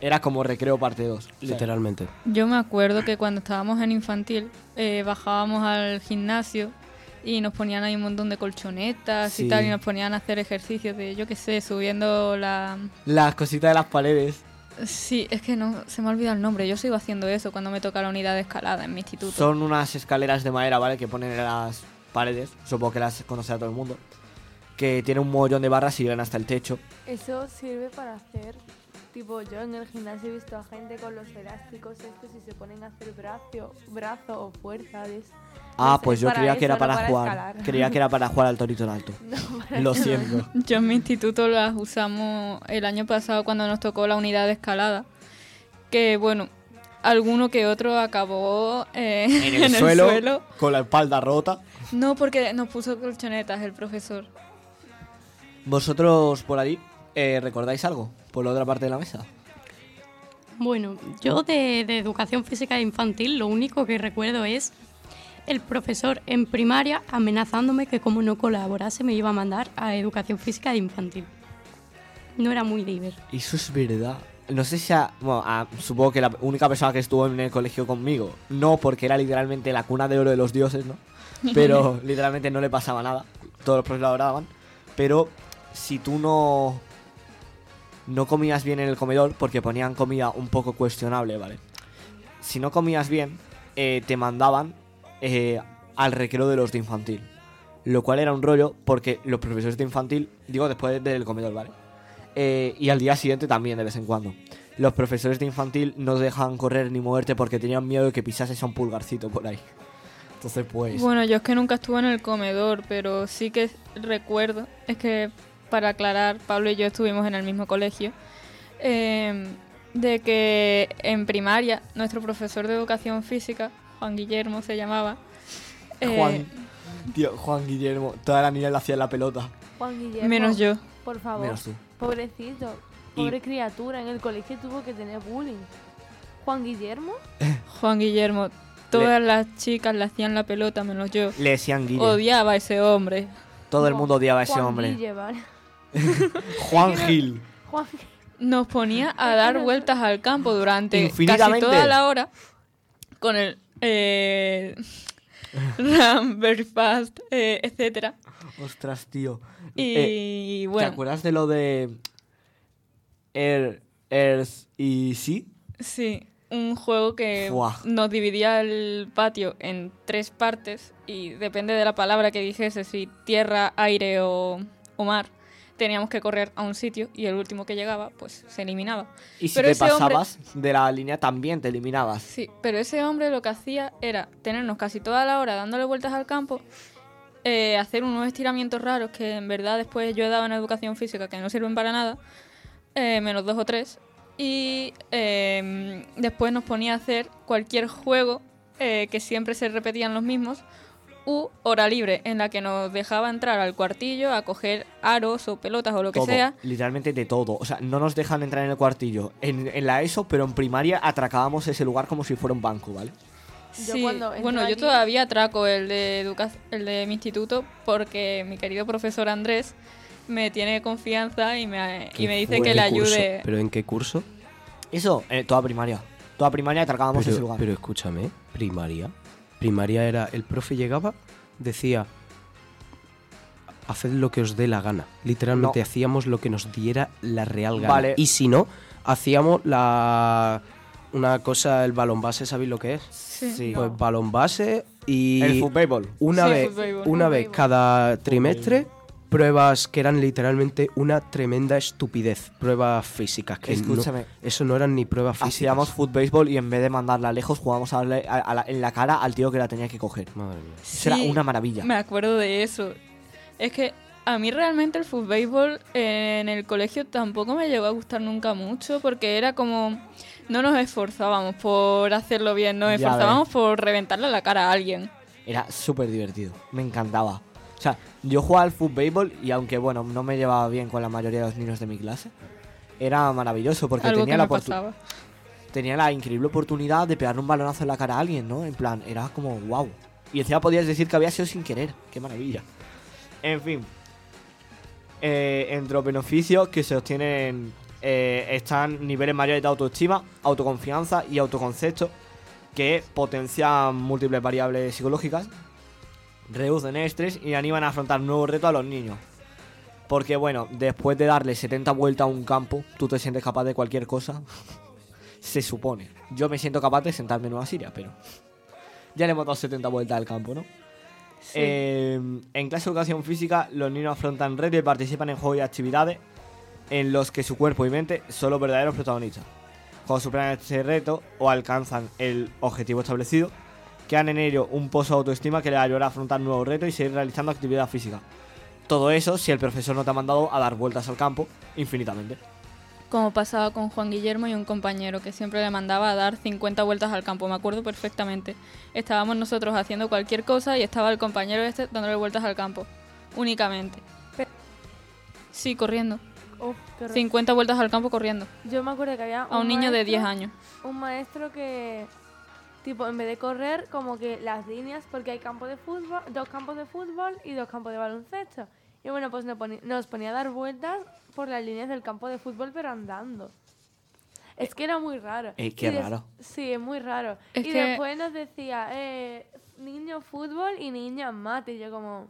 Era como recreo parte 2. Literalmente. Yo me acuerdo que cuando estábamos en infantil eh, bajábamos al gimnasio y nos ponían ahí un montón de colchonetas Sí. y tal y nos ponían a hacer ejercicios de, yo qué sé, subiendo la... Las cositas de las paredes Sí, es que no se me ha olvidado el nombre. Yo sigo haciendo eso cuando me toca la unidad de escalada en mi instituto. son unas escaleras de madera, ¿vale? Que ponen en las paredes, supongo que las conocerá todo el mundo, que tiene un mogollón de barras y llegan hasta el techo. Eso sirve para hacer, tipo yo en el gimnasio he visto a gente con los elásticos estos y se ponen a hacer brazo, brazo o fuerza. Ah, es- pues es yo creía que era para, jugar. escalar. Creía que era para jugar al torito en alto. Lo siento. Yo en mi instituto las usamos el año pasado cuando nos tocó la unidad de escalada. Que bueno, alguno que otro acabó eh, En el, suelo, con la espalda rota. No, porque nos puso colchonetas el profesor. ¿Vosotros por ahí eh, recordáis algo? Por la otra parte de la mesa. Bueno, yo de, de educación física infantil lo único que recuerdo es el profesor en primaria amenazándome que como no colaborase me iba a mandar a educación física infantil. No era muy divertido. Eso es verdad. No sé si a, bueno, a- supongo que la única persona que estuvo en el colegio conmigo, no porque era literalmente la cuna de oro de los dioses, ¿no? Pero literalmente no le pasaba nada. Todos los profesores lo adoraban. Pero si tú no no comías bien en el comedor, porque ponían comida un poco cuestionable, ¿vale? Si no comías bien, eh, te mandaban eh, al recreo de los de infantil. Lo cual era un rollo porque los profesores de infantil, digo después del comedor, ¿vale? Eh, y al día siguiente también, de vez en cuando. Los profesores de infantil no dejaban correr ni moverte porque tenían miedo de que pisases a un pulgarcito por ahí. Entonces, pues. Bueno, yo es que nunca estuve en el comedor, pero sí que recuerdo, es que para aclarar, Pablo y yo estuvimos en el mismo colegio, eh, de que en primaria nuestro profesor de educación física, Juan Guillermo se llamaba, eh, Juan, tío, Juan Guillermo, toda la niña le hacía la pelota. Juan Guillermo. Menos yo. Por favor. Menos tú. Pobrecito. Y- Pobre criatura. En el colegio tuvo que tener bullying. Juan Guillermo. Juan Guillermo, todas las chicas le hacían la pelota menos yo. Le decían Guille. Odiaba a ese hombre. Todo el mundo odiaba a ese Juan hombre. Guille, ¿vale? Juan Gil. Juan Nos ponía a dar vueltas al campo durante casi toda la hora con el eh, Run Very Fast, eh, etcétera. Ostras, tío. Y Eh, bueno. ¿Te acuerdas de lo de Air, Earth y Sea? Sí, un juego que nos dividía el patio en tres partes y depende de la palabra que dijese, si tierra, aire o, o mar, teníamos que correr a un sitio y el último que llegaba, pues se eliminaba. Y si Pero te hombre- pasabas de la línea también te eliminabas. Sí, pero ese hombre lo que hacía era tenernos casi toda la hora dándole vueltas al campo, eh, hacer unos estiramientos raros que en verdad después yo he dado en educación física que no sirven para nada, eh, menos dos o tres, y eh, después nos ponía a hacer cualquier juego eh, que siempre se repetían los mismos, u hora libre, en la que nos dejaba entrar al cuartillo a coger aros o pelotas o lo que todo, sea. literalmente de todo. O sea, no nos dejan entrar en el cuartillo. En, en la ESO, pero en primaria atracábamos ese lugar como si fuera un banco, ¿vale? Yo Sí, bueno, yo todavía atraco el de educa- el de mi instituto porque mi querido profesor Andrés me tiene confianza y me, y me dice ¿Qué que le curso? ayude. ¿Pero en qué curso? Eso, eh, toda primaria. Toda primaria atracábamos ese lugar. pero escúchame, primaria. Primaria era, el profe llegaba, decía, haced lo que os dé la gana. Literalmente No. hacíamos lo que nos diera la real gana. Vale. Y si no, hacíamos la... Una cosa, el balón base, ¿sabéis lo que es? Sí. Pues balón base y... El fútbol. Una Sí, vez, fútbol. una vez cada trimestre, pruebas que eran literalmente una tremenda estupidez. Pruebas físicas. Que no- Escúchame. eso no eran ni pruebas físicas. Hacíamos football y en vez de mandarla lejos, jugábamos a darle a- a la- en la cara al tío que la tenía que coger. Madre mía. Eso era Sí, una maravilla. Me acuerdo de eso. Es que a mí realmente el fútbol en el colegio tampoco me llegó a gustar nunca mucho porque era como no nos esforzábamos por hacerlo bien, nos Ya esforzábamos por reventarle la cara a alguien. Era súper divertido. Me encantaba. O sea, yo jugaba al fútbol y aunque, bueno, no me llevaba bien con la mayoría de los niños de mi clase, era maravilloso porque Algo tenía que la, me oportu- pasaba. tenía la increíble oportunidad de pegarle un balonazo en la cara a alguien, ¿no? En plan, era como, wow. Y encima podías decir que había sido sin querer. Qué maravilla. En fin. Eh, entre los beneficios que se obtienen eh, están niveles mayores de autoestima, autoconfianza y autoconcepto que potencian múltiples variables psicológicas, reducen el estrés y animan a afrontar nuevos retos a los niños. Porque bueno, después de darle 70 vueltas a un campo, tú te sientes capaz de cualquier cosa. Se supone. Yo me siento capaz de sentarme en una Siria, pero ya le hemos dado 70 vueltas al campo, ¿no? Eh, en clase de educación física, los niños afrontan retos y participan en juegos y actividades en los que su cuerpo y mente son los verdaderos protagonistas. Cuando superan este reto o alcanzan el objetivo establecido, crean en ello un pozo de autoestima que les ayudará a afrontar nuevos retos y seguir realizando actividad física. todo eso si el profesor no te ha mandado a dar vueltas al campo infinitamente. Como pasaba con Juan Guillermo y un compañero que siempre le mandaba a dar 50 vueltas al campo, me acuerdo perfectamente. Estábamos nosotros haciendo cualquier cosa y estaba el compañero este dándole vueltas al campo, únicamente. Sí, corriendo. Horror. 50 vueltas al campo corriendo. Yo me acuerdo que había A un niño de 10 maestro- años. Un maestro que, tipo, en vez de correr, como que las líneas, porque hay campo de fútbol, dos campos de fútbol y dos campos de baloncesto. Y bueno, pues nos ponía, nos ponía a dar vueltas por las líneas del campo de fútbol, pero andando. Es que era muy raro. Eh, qué Y des- raro. Sí, es muy raro. Es y que- después nos decía, eh, niño fútbol y niña mate. Y yo como,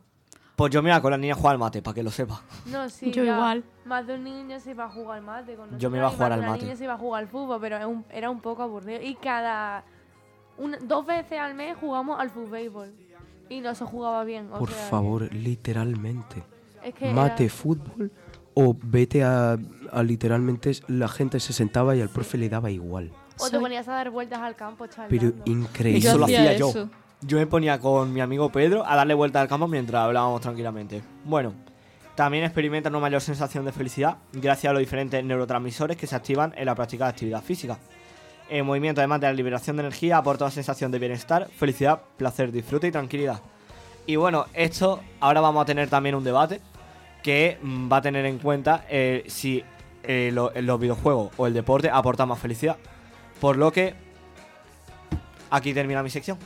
Pues yo me iba con la niña a jugar al mate, para que lo sepa. no, sí, Yo ya, igual. Más de un niño se iba a jugar al mate con Yo me iba a jugar más al de una mate. niña se iba a jugar al fútbol, pero era un, era un poco aburrido. Y cada... una- dos veces al mes jugamos al fútbol. Y no se jugaba bien. o Por sea, favor, literalmente. Es que Mate, era- fútbol o vete a, a literalmente la gente se sentaba y al profe le daba igual. O te ponías a dar vueltas al campo, chaval. Pero increíble. Eso lo hacía yo. Yo me ponía con mi amigo Pedro a darle vuelta al campo mientras hablábamos tranquilamente. Bueno, también experimenta una mayor sensación de felicidad gracias a los diferentes neurotransmisores que se activan en la práctica de actividad física. El movimiento, además de la liberación de energía, aporta una sensación de bienestar, felicidad, placer, disfrute y tranquilidad. Y bueno, esto ahora vamos a tener también un debate que mm, va a tener en cuenta eh, si eh, lo- los videojuegos o el deporte aportan más felicidad. Por lo que aquí termina mi sección.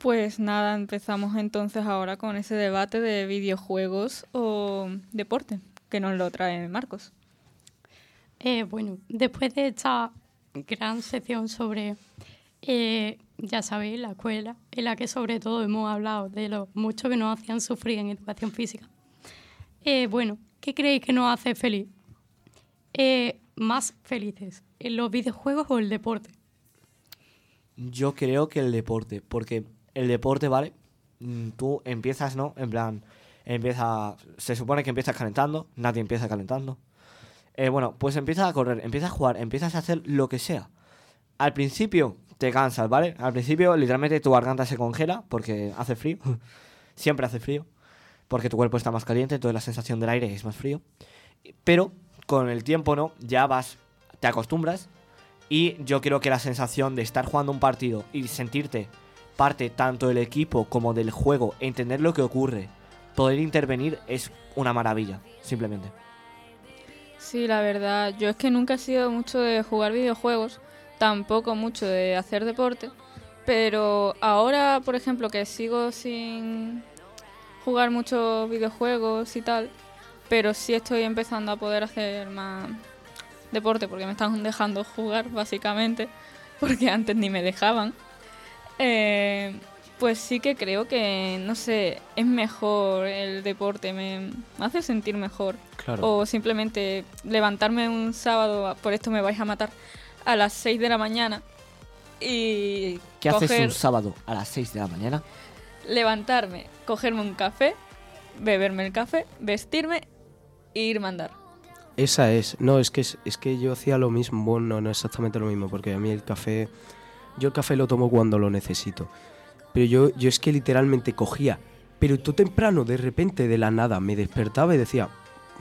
Pues nada, empezamos entonces ahora con ese debate de videojuegos o deporte, que nos lo trae Marcos. Eh, bueno, después de esta gran sección sobre, eh, ya sabéis, la escuela, en la que sobre todo hemos hablado de lo mucho que nos hacían sufrir en educación física. Eh, bueno, ¿qué creéis que nos hace feliz? Eh, más felices, ¿en los videojuegos o el deporte? Yo creo que el deporte, porque el deporte, ¿vale? Mm, Tú empiezas, ¿no? En plan, empieza, se supone que empiezas calentando, nadie empieza calentando. Eh, bueno, pues empiezas a correr, empiezas a jugar, empiezas a hacer lo que sea. Al principio te cansas, ¿vale? Al principio literalmente tu garganta se congela porque hace frío. Siempre hace frío. Porque tu cuerpo está más caliente, entonces la sensación del aire es más frío. Pero con el tiempo, ¿no? Ya vas, te acostumbras y yo creo que la sensación de estar jugando un partido y sentirte parte tanto del equipo como del juego, entender lo que ocurre, poder intervenir es una maravilla, simplemente. Sí, la verdad, yo es que nunca he sido mucho de jugar videojuegos, tampoco mucho de hacer deporte, pero ahora, por ejemplo, que sigo sin jugar muchos videojuegos y tal, pero sí estoy empezando a poder hacer más deporte porque me están dejando jugar, básicamente, porque antes ni me dejaban. Eh, pues sí que creo que, no sé, es mejor el deporte, me, me hace sentir mejor. Claro. O simplemente levantarme un sábado, por esto me vais a matar, a las 6 de la mañana y ¿Qué haces un sábado a las 6 de la mañana? levantarme, cogerme un café, beberme el café, vestirme e irme a andar. Esa es. No, es que, es, es que yo hacía lo mismo. Bueno, no exactamente lo mismo, porque a mí el café. Yo el café lo tomo cuando lo necesito. Pero yo, yo es que literalmente cogía. Pero tú temprano, de repente, de la nada, me despertaba y decía,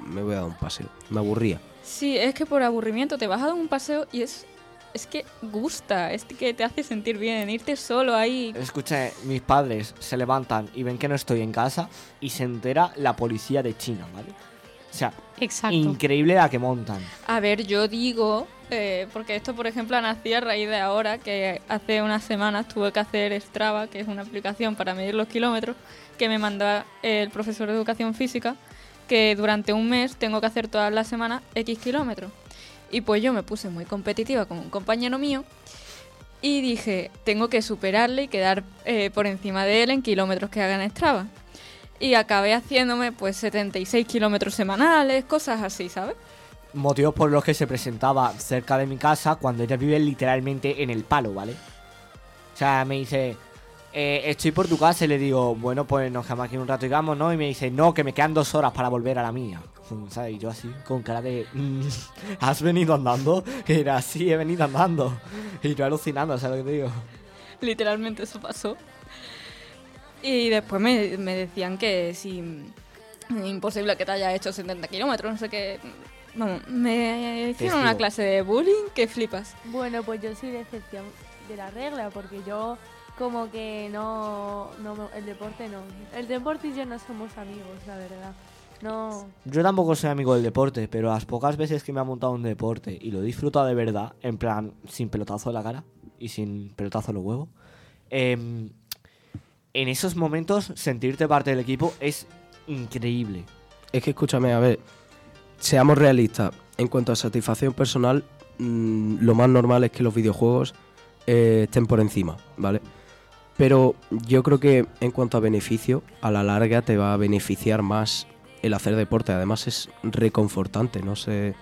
me voy a dar un paseo. Me aburría. Sí, es que por aburrimiento te vas a dar un paseo y es, es que gusta, es que te hace sentir bien, irte solo ahí. Escucha, mis padres se levantan y ven que no estoy en casa y se entera la policía de China, ¿vale? O sea, Exacto. increíble la que montan. A ver, yo digo, eh, porque esto por ejemplo ha nacido a raíz de ahora, que hace unas semanas tuve que hacer Strava, que es una aplicación para medir los kilómetros, que me manda el profesor de educación física, que durante un mes tengo que hacer todas las semanas X kilómetros. Y pues yo me puse muy competitiva con un compañero mío y dije, tengo que superarle y quedar eh, por encima de él en kilómetros que haga en Strava. Y acabé haciéndome pues 76 kilómetros semanales, cosas así, ¿sabes? Motivos por los que se presentaba cerca de mi casa cuando ella vive literalmente en el palo, ¿vale? O sea, me dice, eh, estoy por tu casa y le digo, bueno, pues nos quedamos aquí un rato y vamos, ¿no? Y me dice, no, que me quedan dos horas para volver a la mía. ¿sabes? Y yo así, con cara de. mm, ¿Has venido andando? Que era así, he venido andando. Y yo alucinando, ¿sabes lo que digo? Literalmente eso pasó. Y después me, decían que si imposible que te haya hecho 70 kilómetros, no sé qué. Vamos, me hicieron una clase de bullying que flipas. Bueno, pues yo soy de excepción de la regla, porque yo como que no, no me- el deporte no. El deporte y yo no somos amigos, la verdad. No. Yo tampoco soy amigo del deporte, pero las pocas veces que me ha montado un deporte y lo he disfrutado de verdad, en plan, sin pelotazo en la cara y sin pelotazo en los huevos, em, en esos momentos sentirte parte del equipo es increíble. Es que escúchame, a ver, seamos realistas. En cuanto a satisfacción personal, mm, lo más normal es que los videojuegos eh, estén por encima, ¿vale? Pero yo creo que en cuanto a beneficio, a la larga te va a beneficiar más el hacer deporte. Además es reconfortante, no sé,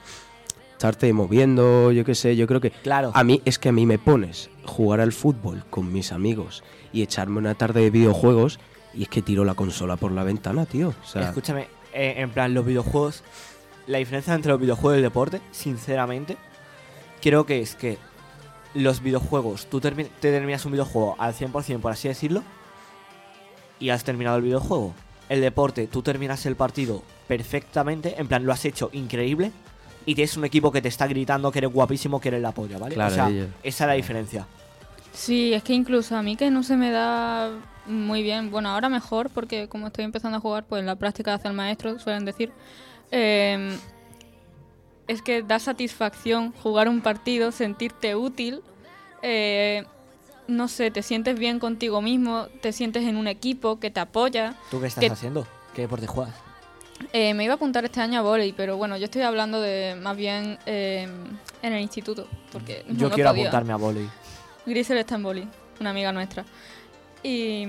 estarte moviendo, yo qué sé, yo creo que... Claro. A mí es que a mí me pones jugar al fútbol con mis amigos y echarme una tarde de videojuegos y es que tiro la consola por la ventana, tío. O sea, Escúchame, eh, en plan, los videojuegos, la diferencia entre los videojuegos y el deporte, sinceramente, creo que es que los videojuegos, tú termi- te terminas un videojuego al 100%, por así decirlo, y has terminado el videojuego. El deporte, tú terminas el partido perfectamente, en plan, lo has hecho increíble, y tienes un equipo que te está gritando que eres guapísimo, que eres la polla, ¿vale? Claro, o sea, ella. esa es la diferencia. Sí, es que incluso a mí que no se me da muy bien, bueno, ahora mejor porque como estoy empezando a jugar, pues la práctica hace el maestro, suelen decir. Eh, es que da satisfacción jugar un partido, sentirte útil, eh, no sé, te sientes bien contigo mismo, te sientes en un equipo que te apoya. ¿Tú qué estás que- haciendo? ¿Qué deporte juegas? Eh, me iba a apuntar este año a volei, pero bueno, yo estoy hablando de más bien eh, en el instituto, porque Yo quiero podía. apuntarme a volei. Grisel está en boli, una amiga nuestra. Y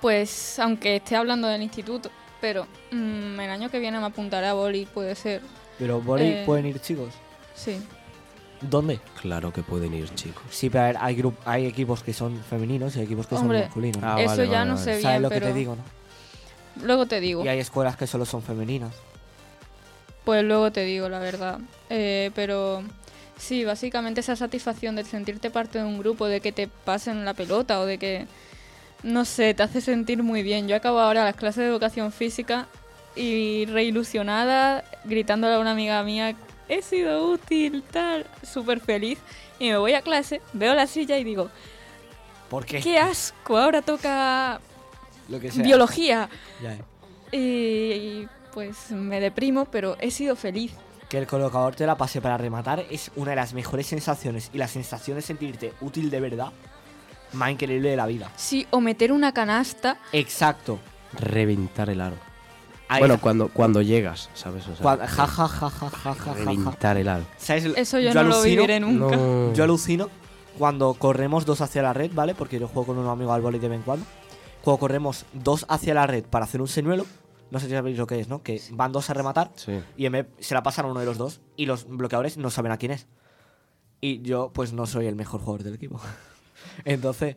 pues, aunque esté hablando del instituto, pero mm, el año que viene me apuntaré a boli, puede ser. Pero volei Eh, pueden ir chicos. Sí. ¿Dónde? Claro que pueden ir, chicos. Sí, pero a ver, hay, grup- hay equipos que son femeninos y hay equipos que Hombre, son masculinos. Ah, eso vale, ya vale, no vale. sé ¿Sabes bien, lo que pero te digo, no? luego te digo. Y hay escuelas que solo son femeninas. Pues luego te digo, la verdad. Eh, pero sí, básicamente esa satisfacción de sentirte parte de un grupo, de que te pasen la pelota o de que, no sé, te hace sentir muy bien. Yo acabo ahora las clases de educación física y reilusionada, gritándole a una amiga mía, he sido útil, tal, súper feliz. Y me voy a clase, veo la silla y digo, ¿Por qué? qué asco, ahora toca Lo que sea. biología. Ya, eh. Y pues me deprimo, pero he sido feliz. Que el colocador te la pase para rematar es una de las mejores sensaciones y la sensación de sentirte útil de verdad más increíble de la vida. Sí, o meter una canasta. Exacto. Reventar el aro. Ahí bueno, está. cuando, cuando llegas, ¿sabes? O sea, Cuando- ja, ja, ja, ja, ja, ja, reventar el aro. ¿Sabes? Eso yo no lo viviré nunca. No. Yo alucino cuando corremos dos hacia la red, ¿vale? Porque yo juego con un amigo al vóley de vez en cuando. Cuando corremos dos hacia la red para hacer un señuelo, no sé si sabéis lo que es, ¿no? Que van dos a rematar Sí. y se la pasan a uno de los dos y los bloqueadores no saben a quién es. Y yo, pues no soy el mejor jugador del equipo. Entonces,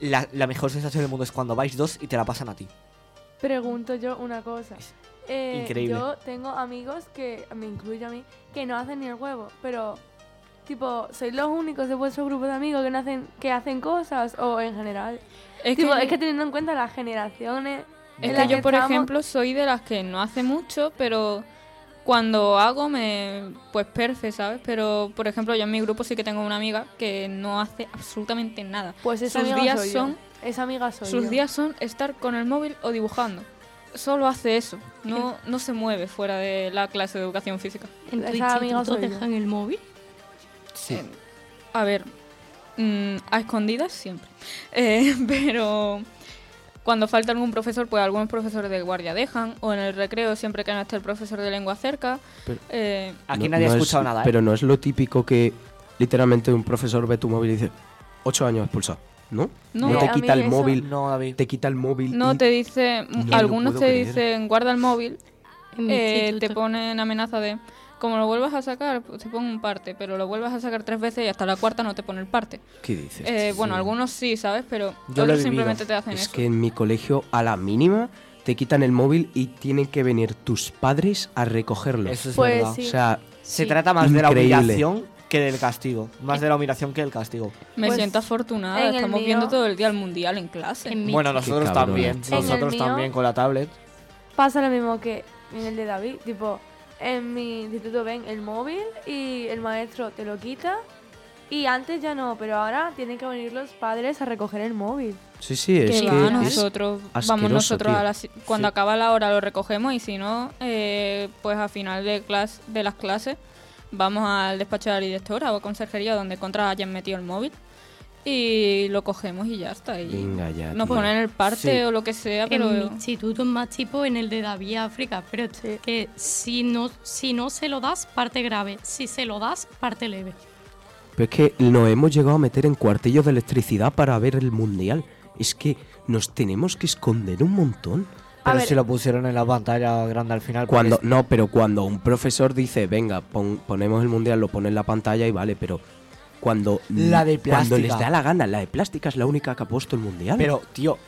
la, la mejor sensación del mundo es cuando vais dos y te la pasan a ti. Pregunto yo una cosa. Eh, increíble. Yo tengo amigos que, me incluyo a mí, que no hacen ni el huevo, pero tipo, ¿sois los únicos de vuestro grupo de amigos que no hacen, que hacen cosas? O en general. Es Tipo, que, es que teniendo en cuenta las generaciones. es que yo, por estamos- ejemplo, soy de las que no hace mucho, pero cuando hago me. Pues perfecto, ¿sabes? Pero, por ejemplo, yo en mi grupo sí que tengo una amiga que no hace absolutamente nada. Pues esa sus amiga días soy yo. son. Esa amiga soy Sus yo. días son estar con el móvil o dibujando. Solo hace eso. No, no se mueve fuera de la clase de educación física. ¿En tu Esa amiga soy dejan el móvil? Sí. Eh, A ver, mm, a escondidas siempre. Eh, pero cuando falta algún profesor, pues algunos profesores de guardia dejan. O en el recreo, siempre que no esté el profesor de lengua cerca. Pero- eh, Aquí No- nadie no ha es- escuchado nada, ¿eh? Pero no es lo típico que literalmente un profesor ve tu móvil y dice, ocho años expulsado. ¿No? No. te Eh, a quita el eso- móvil, No, David. te quita el móvil. no y- te dice, algunos te creer. dicen guarda el móvil. Eh, te ponen amenaza de, como lo vuelvas a sacar, pues te pongo un parte. Pero lo vuelvas a sacar tres veces y hasta la cuarta no te pone el parte. ¿Qué dices? Eh, bueno, Sí. algunos sí, ¿sabes? Pero Yo otros simplemente te hacen Es eso. que en mi colegio, a la mínima, te quitan el móvil y tienen que venir tus padres a recogerlo. Eso es Pues verdad. sí. O sea, Se trata más de la humillación que del castigo. Más de la humillación que del castigo. Me Pues, siento afortunada. Estamos mío- viendo todo el día el mundial en clase. En Bueno, nosotros también. Nosotros también con la tablet. Pasa lo mismo que en el de David. Tipo, en mi instituto ven el móvil y el maestro te lo quita. Y antes ya no, pero ahora tienen que venir los padres a recoger el móvil. sí, sí, es que que va, es nosotros vamos nosotros a la si- cuando Sí. acaba la hora lo recogemos y si no eh, pues a final de clase de las clases vamos al despacho de la directora o a conserjería donde contra hayan metido el móvil y lo cogemos y ya está y Venga ya, nos tío. ponen el parte Sí. o lo que sea pero En mi instituto es más tipo en el de David África, pero que si no, si no se lo das, parte grave. Si se lo das, parte leve. Pero es que nos hemos llegado a meter en cuartillos de electricidad para ver el mundial. Es que nos tenemos que esconder un montón. A Pero ver. si lo pusieron en la pantalla grande al final. Cuando, es- no, pero cuando un profesor dice, venga, pon- ponemos el mundial, lo pone en la pantalla y vale, pero cuando, La de cuando les da la gana, la de plástica es la única que ha puesto el mundial. Pero, tío,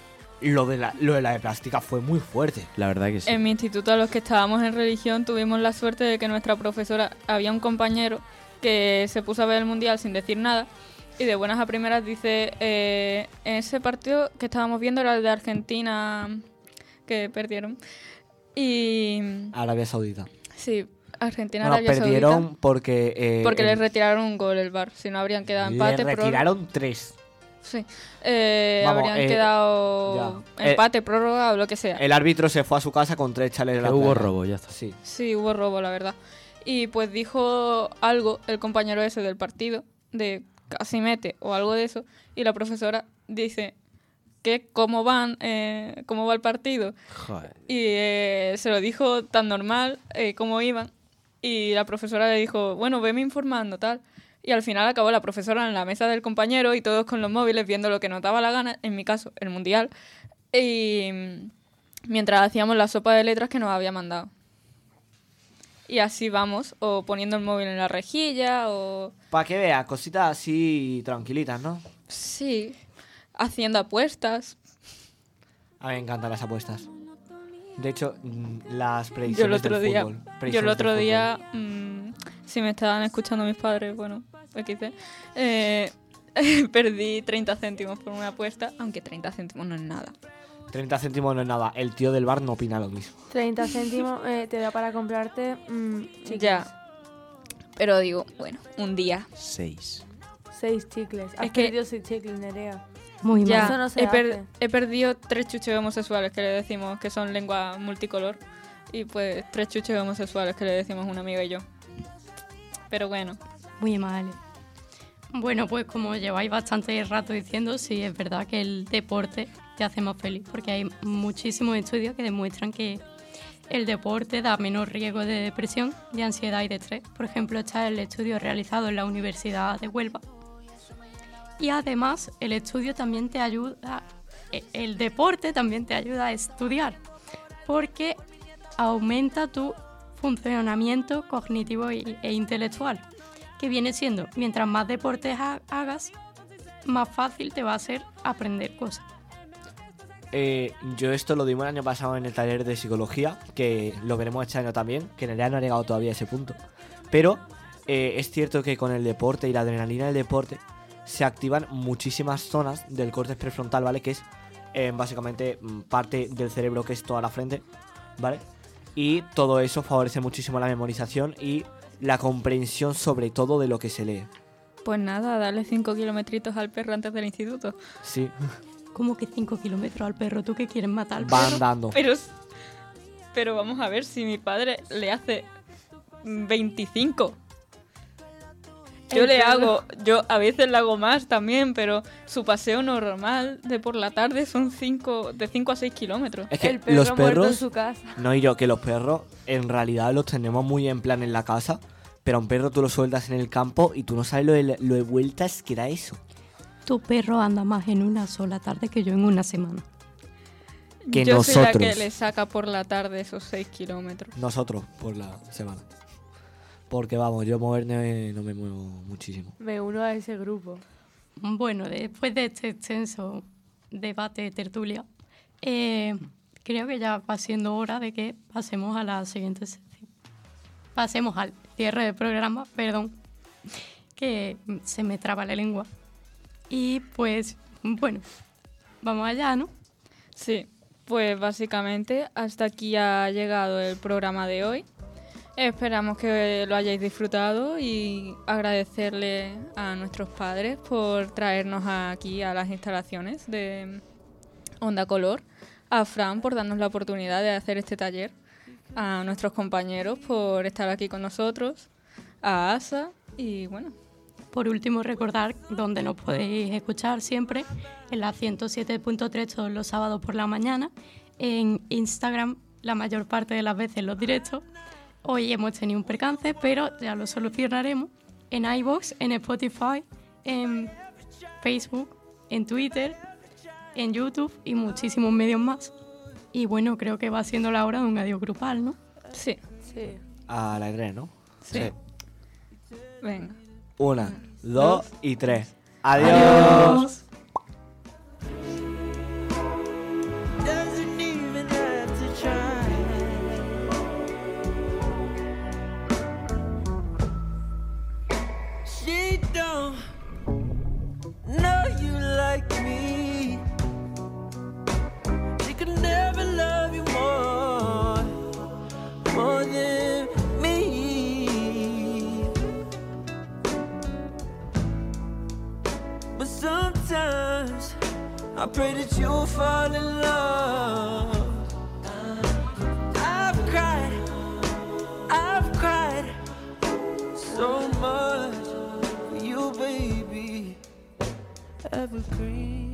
lo de, la, lo de la de plástica fue muy fuerte. la verdad que sí. En mi instituto, a los que estábamos en religión, tuvimos la suerte de que nuestra profesora, había un compañero que se puso a ver el mundial sin decir nada y de buenas a primeras dice, eh, en ese partido que estábamos viendo era el de Argentina, que perdieron. Y Arabia Saudita. sí, Argentina, Bueno, Arabia perdieron Saudita, porque. eh, porque les retiraron un gol el bar, si no habrían quedado empate. le prórroga- retiraron tres. Sí, Eh, Vamos, habrían eh, quedado ya. empate, prórroga o lo que sea. El árbitro se fue a su casa con tres chales de la hubo robo, ya está. Sí. Sí, hubo robo, la verdad. Y pues dijo algo el compañero ese del partido, de casi mete o algo de eso, y la profesora dice que cómo van, eh, cómo va el partido. Joder. Y eh, se lo dijo tan normal eh, cómo iban. Y la profesora le dijo, bueno, veme informando, tal. Y al final acabó la profesora en la mesa del compañero y todos con los móviles viendo lo que nos daba la gana, en mi caso, el mundial. Y mm, mientras hacíamos la sopa de letras que nos había mandado. Y así vamos, o poniendo el móvil en la rejilla, o Para que veas, cositas así tranquilitas, ¿no? sí, haciendo apuestas. A mí me encantan las apuestas. De hecho, mm, las predicciones Yo el otro del día, fútbol. yo el otro día, mm, si me estaban escuchando mis padres, bueno, XC, eh, perdí 30 céntimos por una apuesta, aunque 30 céntimos no es nada. fútbol. 30 céntimos no es nada. El tío del bar no opina lo mismo. 30 céntimos eh, te da para comprarte mm, chicles. Ya. Pero digo, bueno, un día. Seis. Seis chicles. Has Es que- perdido seis chicles, Nerea. Muy Ya, mal. Eso no se he, per- hace. he perdido tres chuches homosexuales que le decimos que son lengua multicolor. Y pues tres chuches homosexuales que le decimos una amiga y yo. Pero bueno, Muy mal. Bueno, pues como lleváis bastante rato diciendo, sí, es verdad que el deporte te hace más feliz, porque hay muchísimos estudios que demuestran que el deporte da menos riesgo de depresión, de ansiedad y de estrés. Por ejemplo, está el estudio realizado en la Universidad de Huelva. Y además, el estudio también te ayuda, e- el deporte también te ayuda a estudiar, porque aumenta tu funcionamiento cognitivo e intelectual, que viene siendo, mientras más deportes ha- hagas, más fácil te va a ser aprender cosas. Eh, yo esto lo dimos el año pasado en el taller de psicología, que lo veremos este año también, que en realidad no ha llegado todavía a ese punto. Pero eh, es cierto que con el deporte y la adrenalina del deporte se activan muchísimas zonas del córtex prefrontal, ¿vale? Que es eh, básicamente mm, parte del cerebro que es toda la frente, ¿vale? Y todo eso favorece muchísimo la memorización y la comprensión sobre todo de lo que se lee. pues nada, darle 5 kilometritos al perro antes del instituto. Sí, ¿Cómo que 5 kilómetros al perro? ¿Tú que quieres matar al van perro? dando. Pero, pero vamos a ver si mi padre le hace 25. Yo le hago, yo a veces le hago más también, pero su paseo normal de por la tarde son cinco, de 5 a 6 kilómetros. Es que el perro los muerto en perros su casa. No, y yo, que los perros en realidad los tenemos muy en plan en la casa, pero a un perro tú lo sueltas en el campo y tú no sabes lo de, lo de vueltas que da eso. Tu perro anda más en una sola tarde que yo en una semana. que yo soy la que le saca por la tarde esos 6 kilómetros. Nosotros, por la semana. Porque vamos, yo moverme no me muevo muchísimo. Me uno a ese grupo. Bueno, después de este extenso debate, tertulia, eh, creo que ya va siendo hora de que pasemos a la siguiente sección. Pasemos al cierre del programa, perdón, que se me traba la lengua. Y pues, bueno, vamos allá, ¿no? Sí, pues básicamente hasta aquí ha llegado el programa de hoy. Esperamos que lo hayáis disfrutado y agradecerle a nuestros padres por traernos aquí a las instalaciones de Onda Color, a Fran por darnos la oportunidad de hacer este taller, a nuestros compañeros por estar aquí con nosotros, a Asa y bueno. Por último, recordar donde nos podéis escuchar siempre, en la 107.3 todos los sábados por la mañana, en Instagram la mayor parte de las veces los directos. Hoy hemos tenido un percance, pero ya lo solucionaremos en iVoox, en Spotify, en Facebook, en Twitter, en YouTube y muchísimos medios más. Y bueno, creo que va siendo la hora de un adiós grupal, ¿no? Sí. Sí. A la E3, ¿no? Sí. Venga. Una, dos y tres. Adiós. Adiós. I pray that you'll fall in love. I've cried, I've cried so much for you, baby. Evergreen.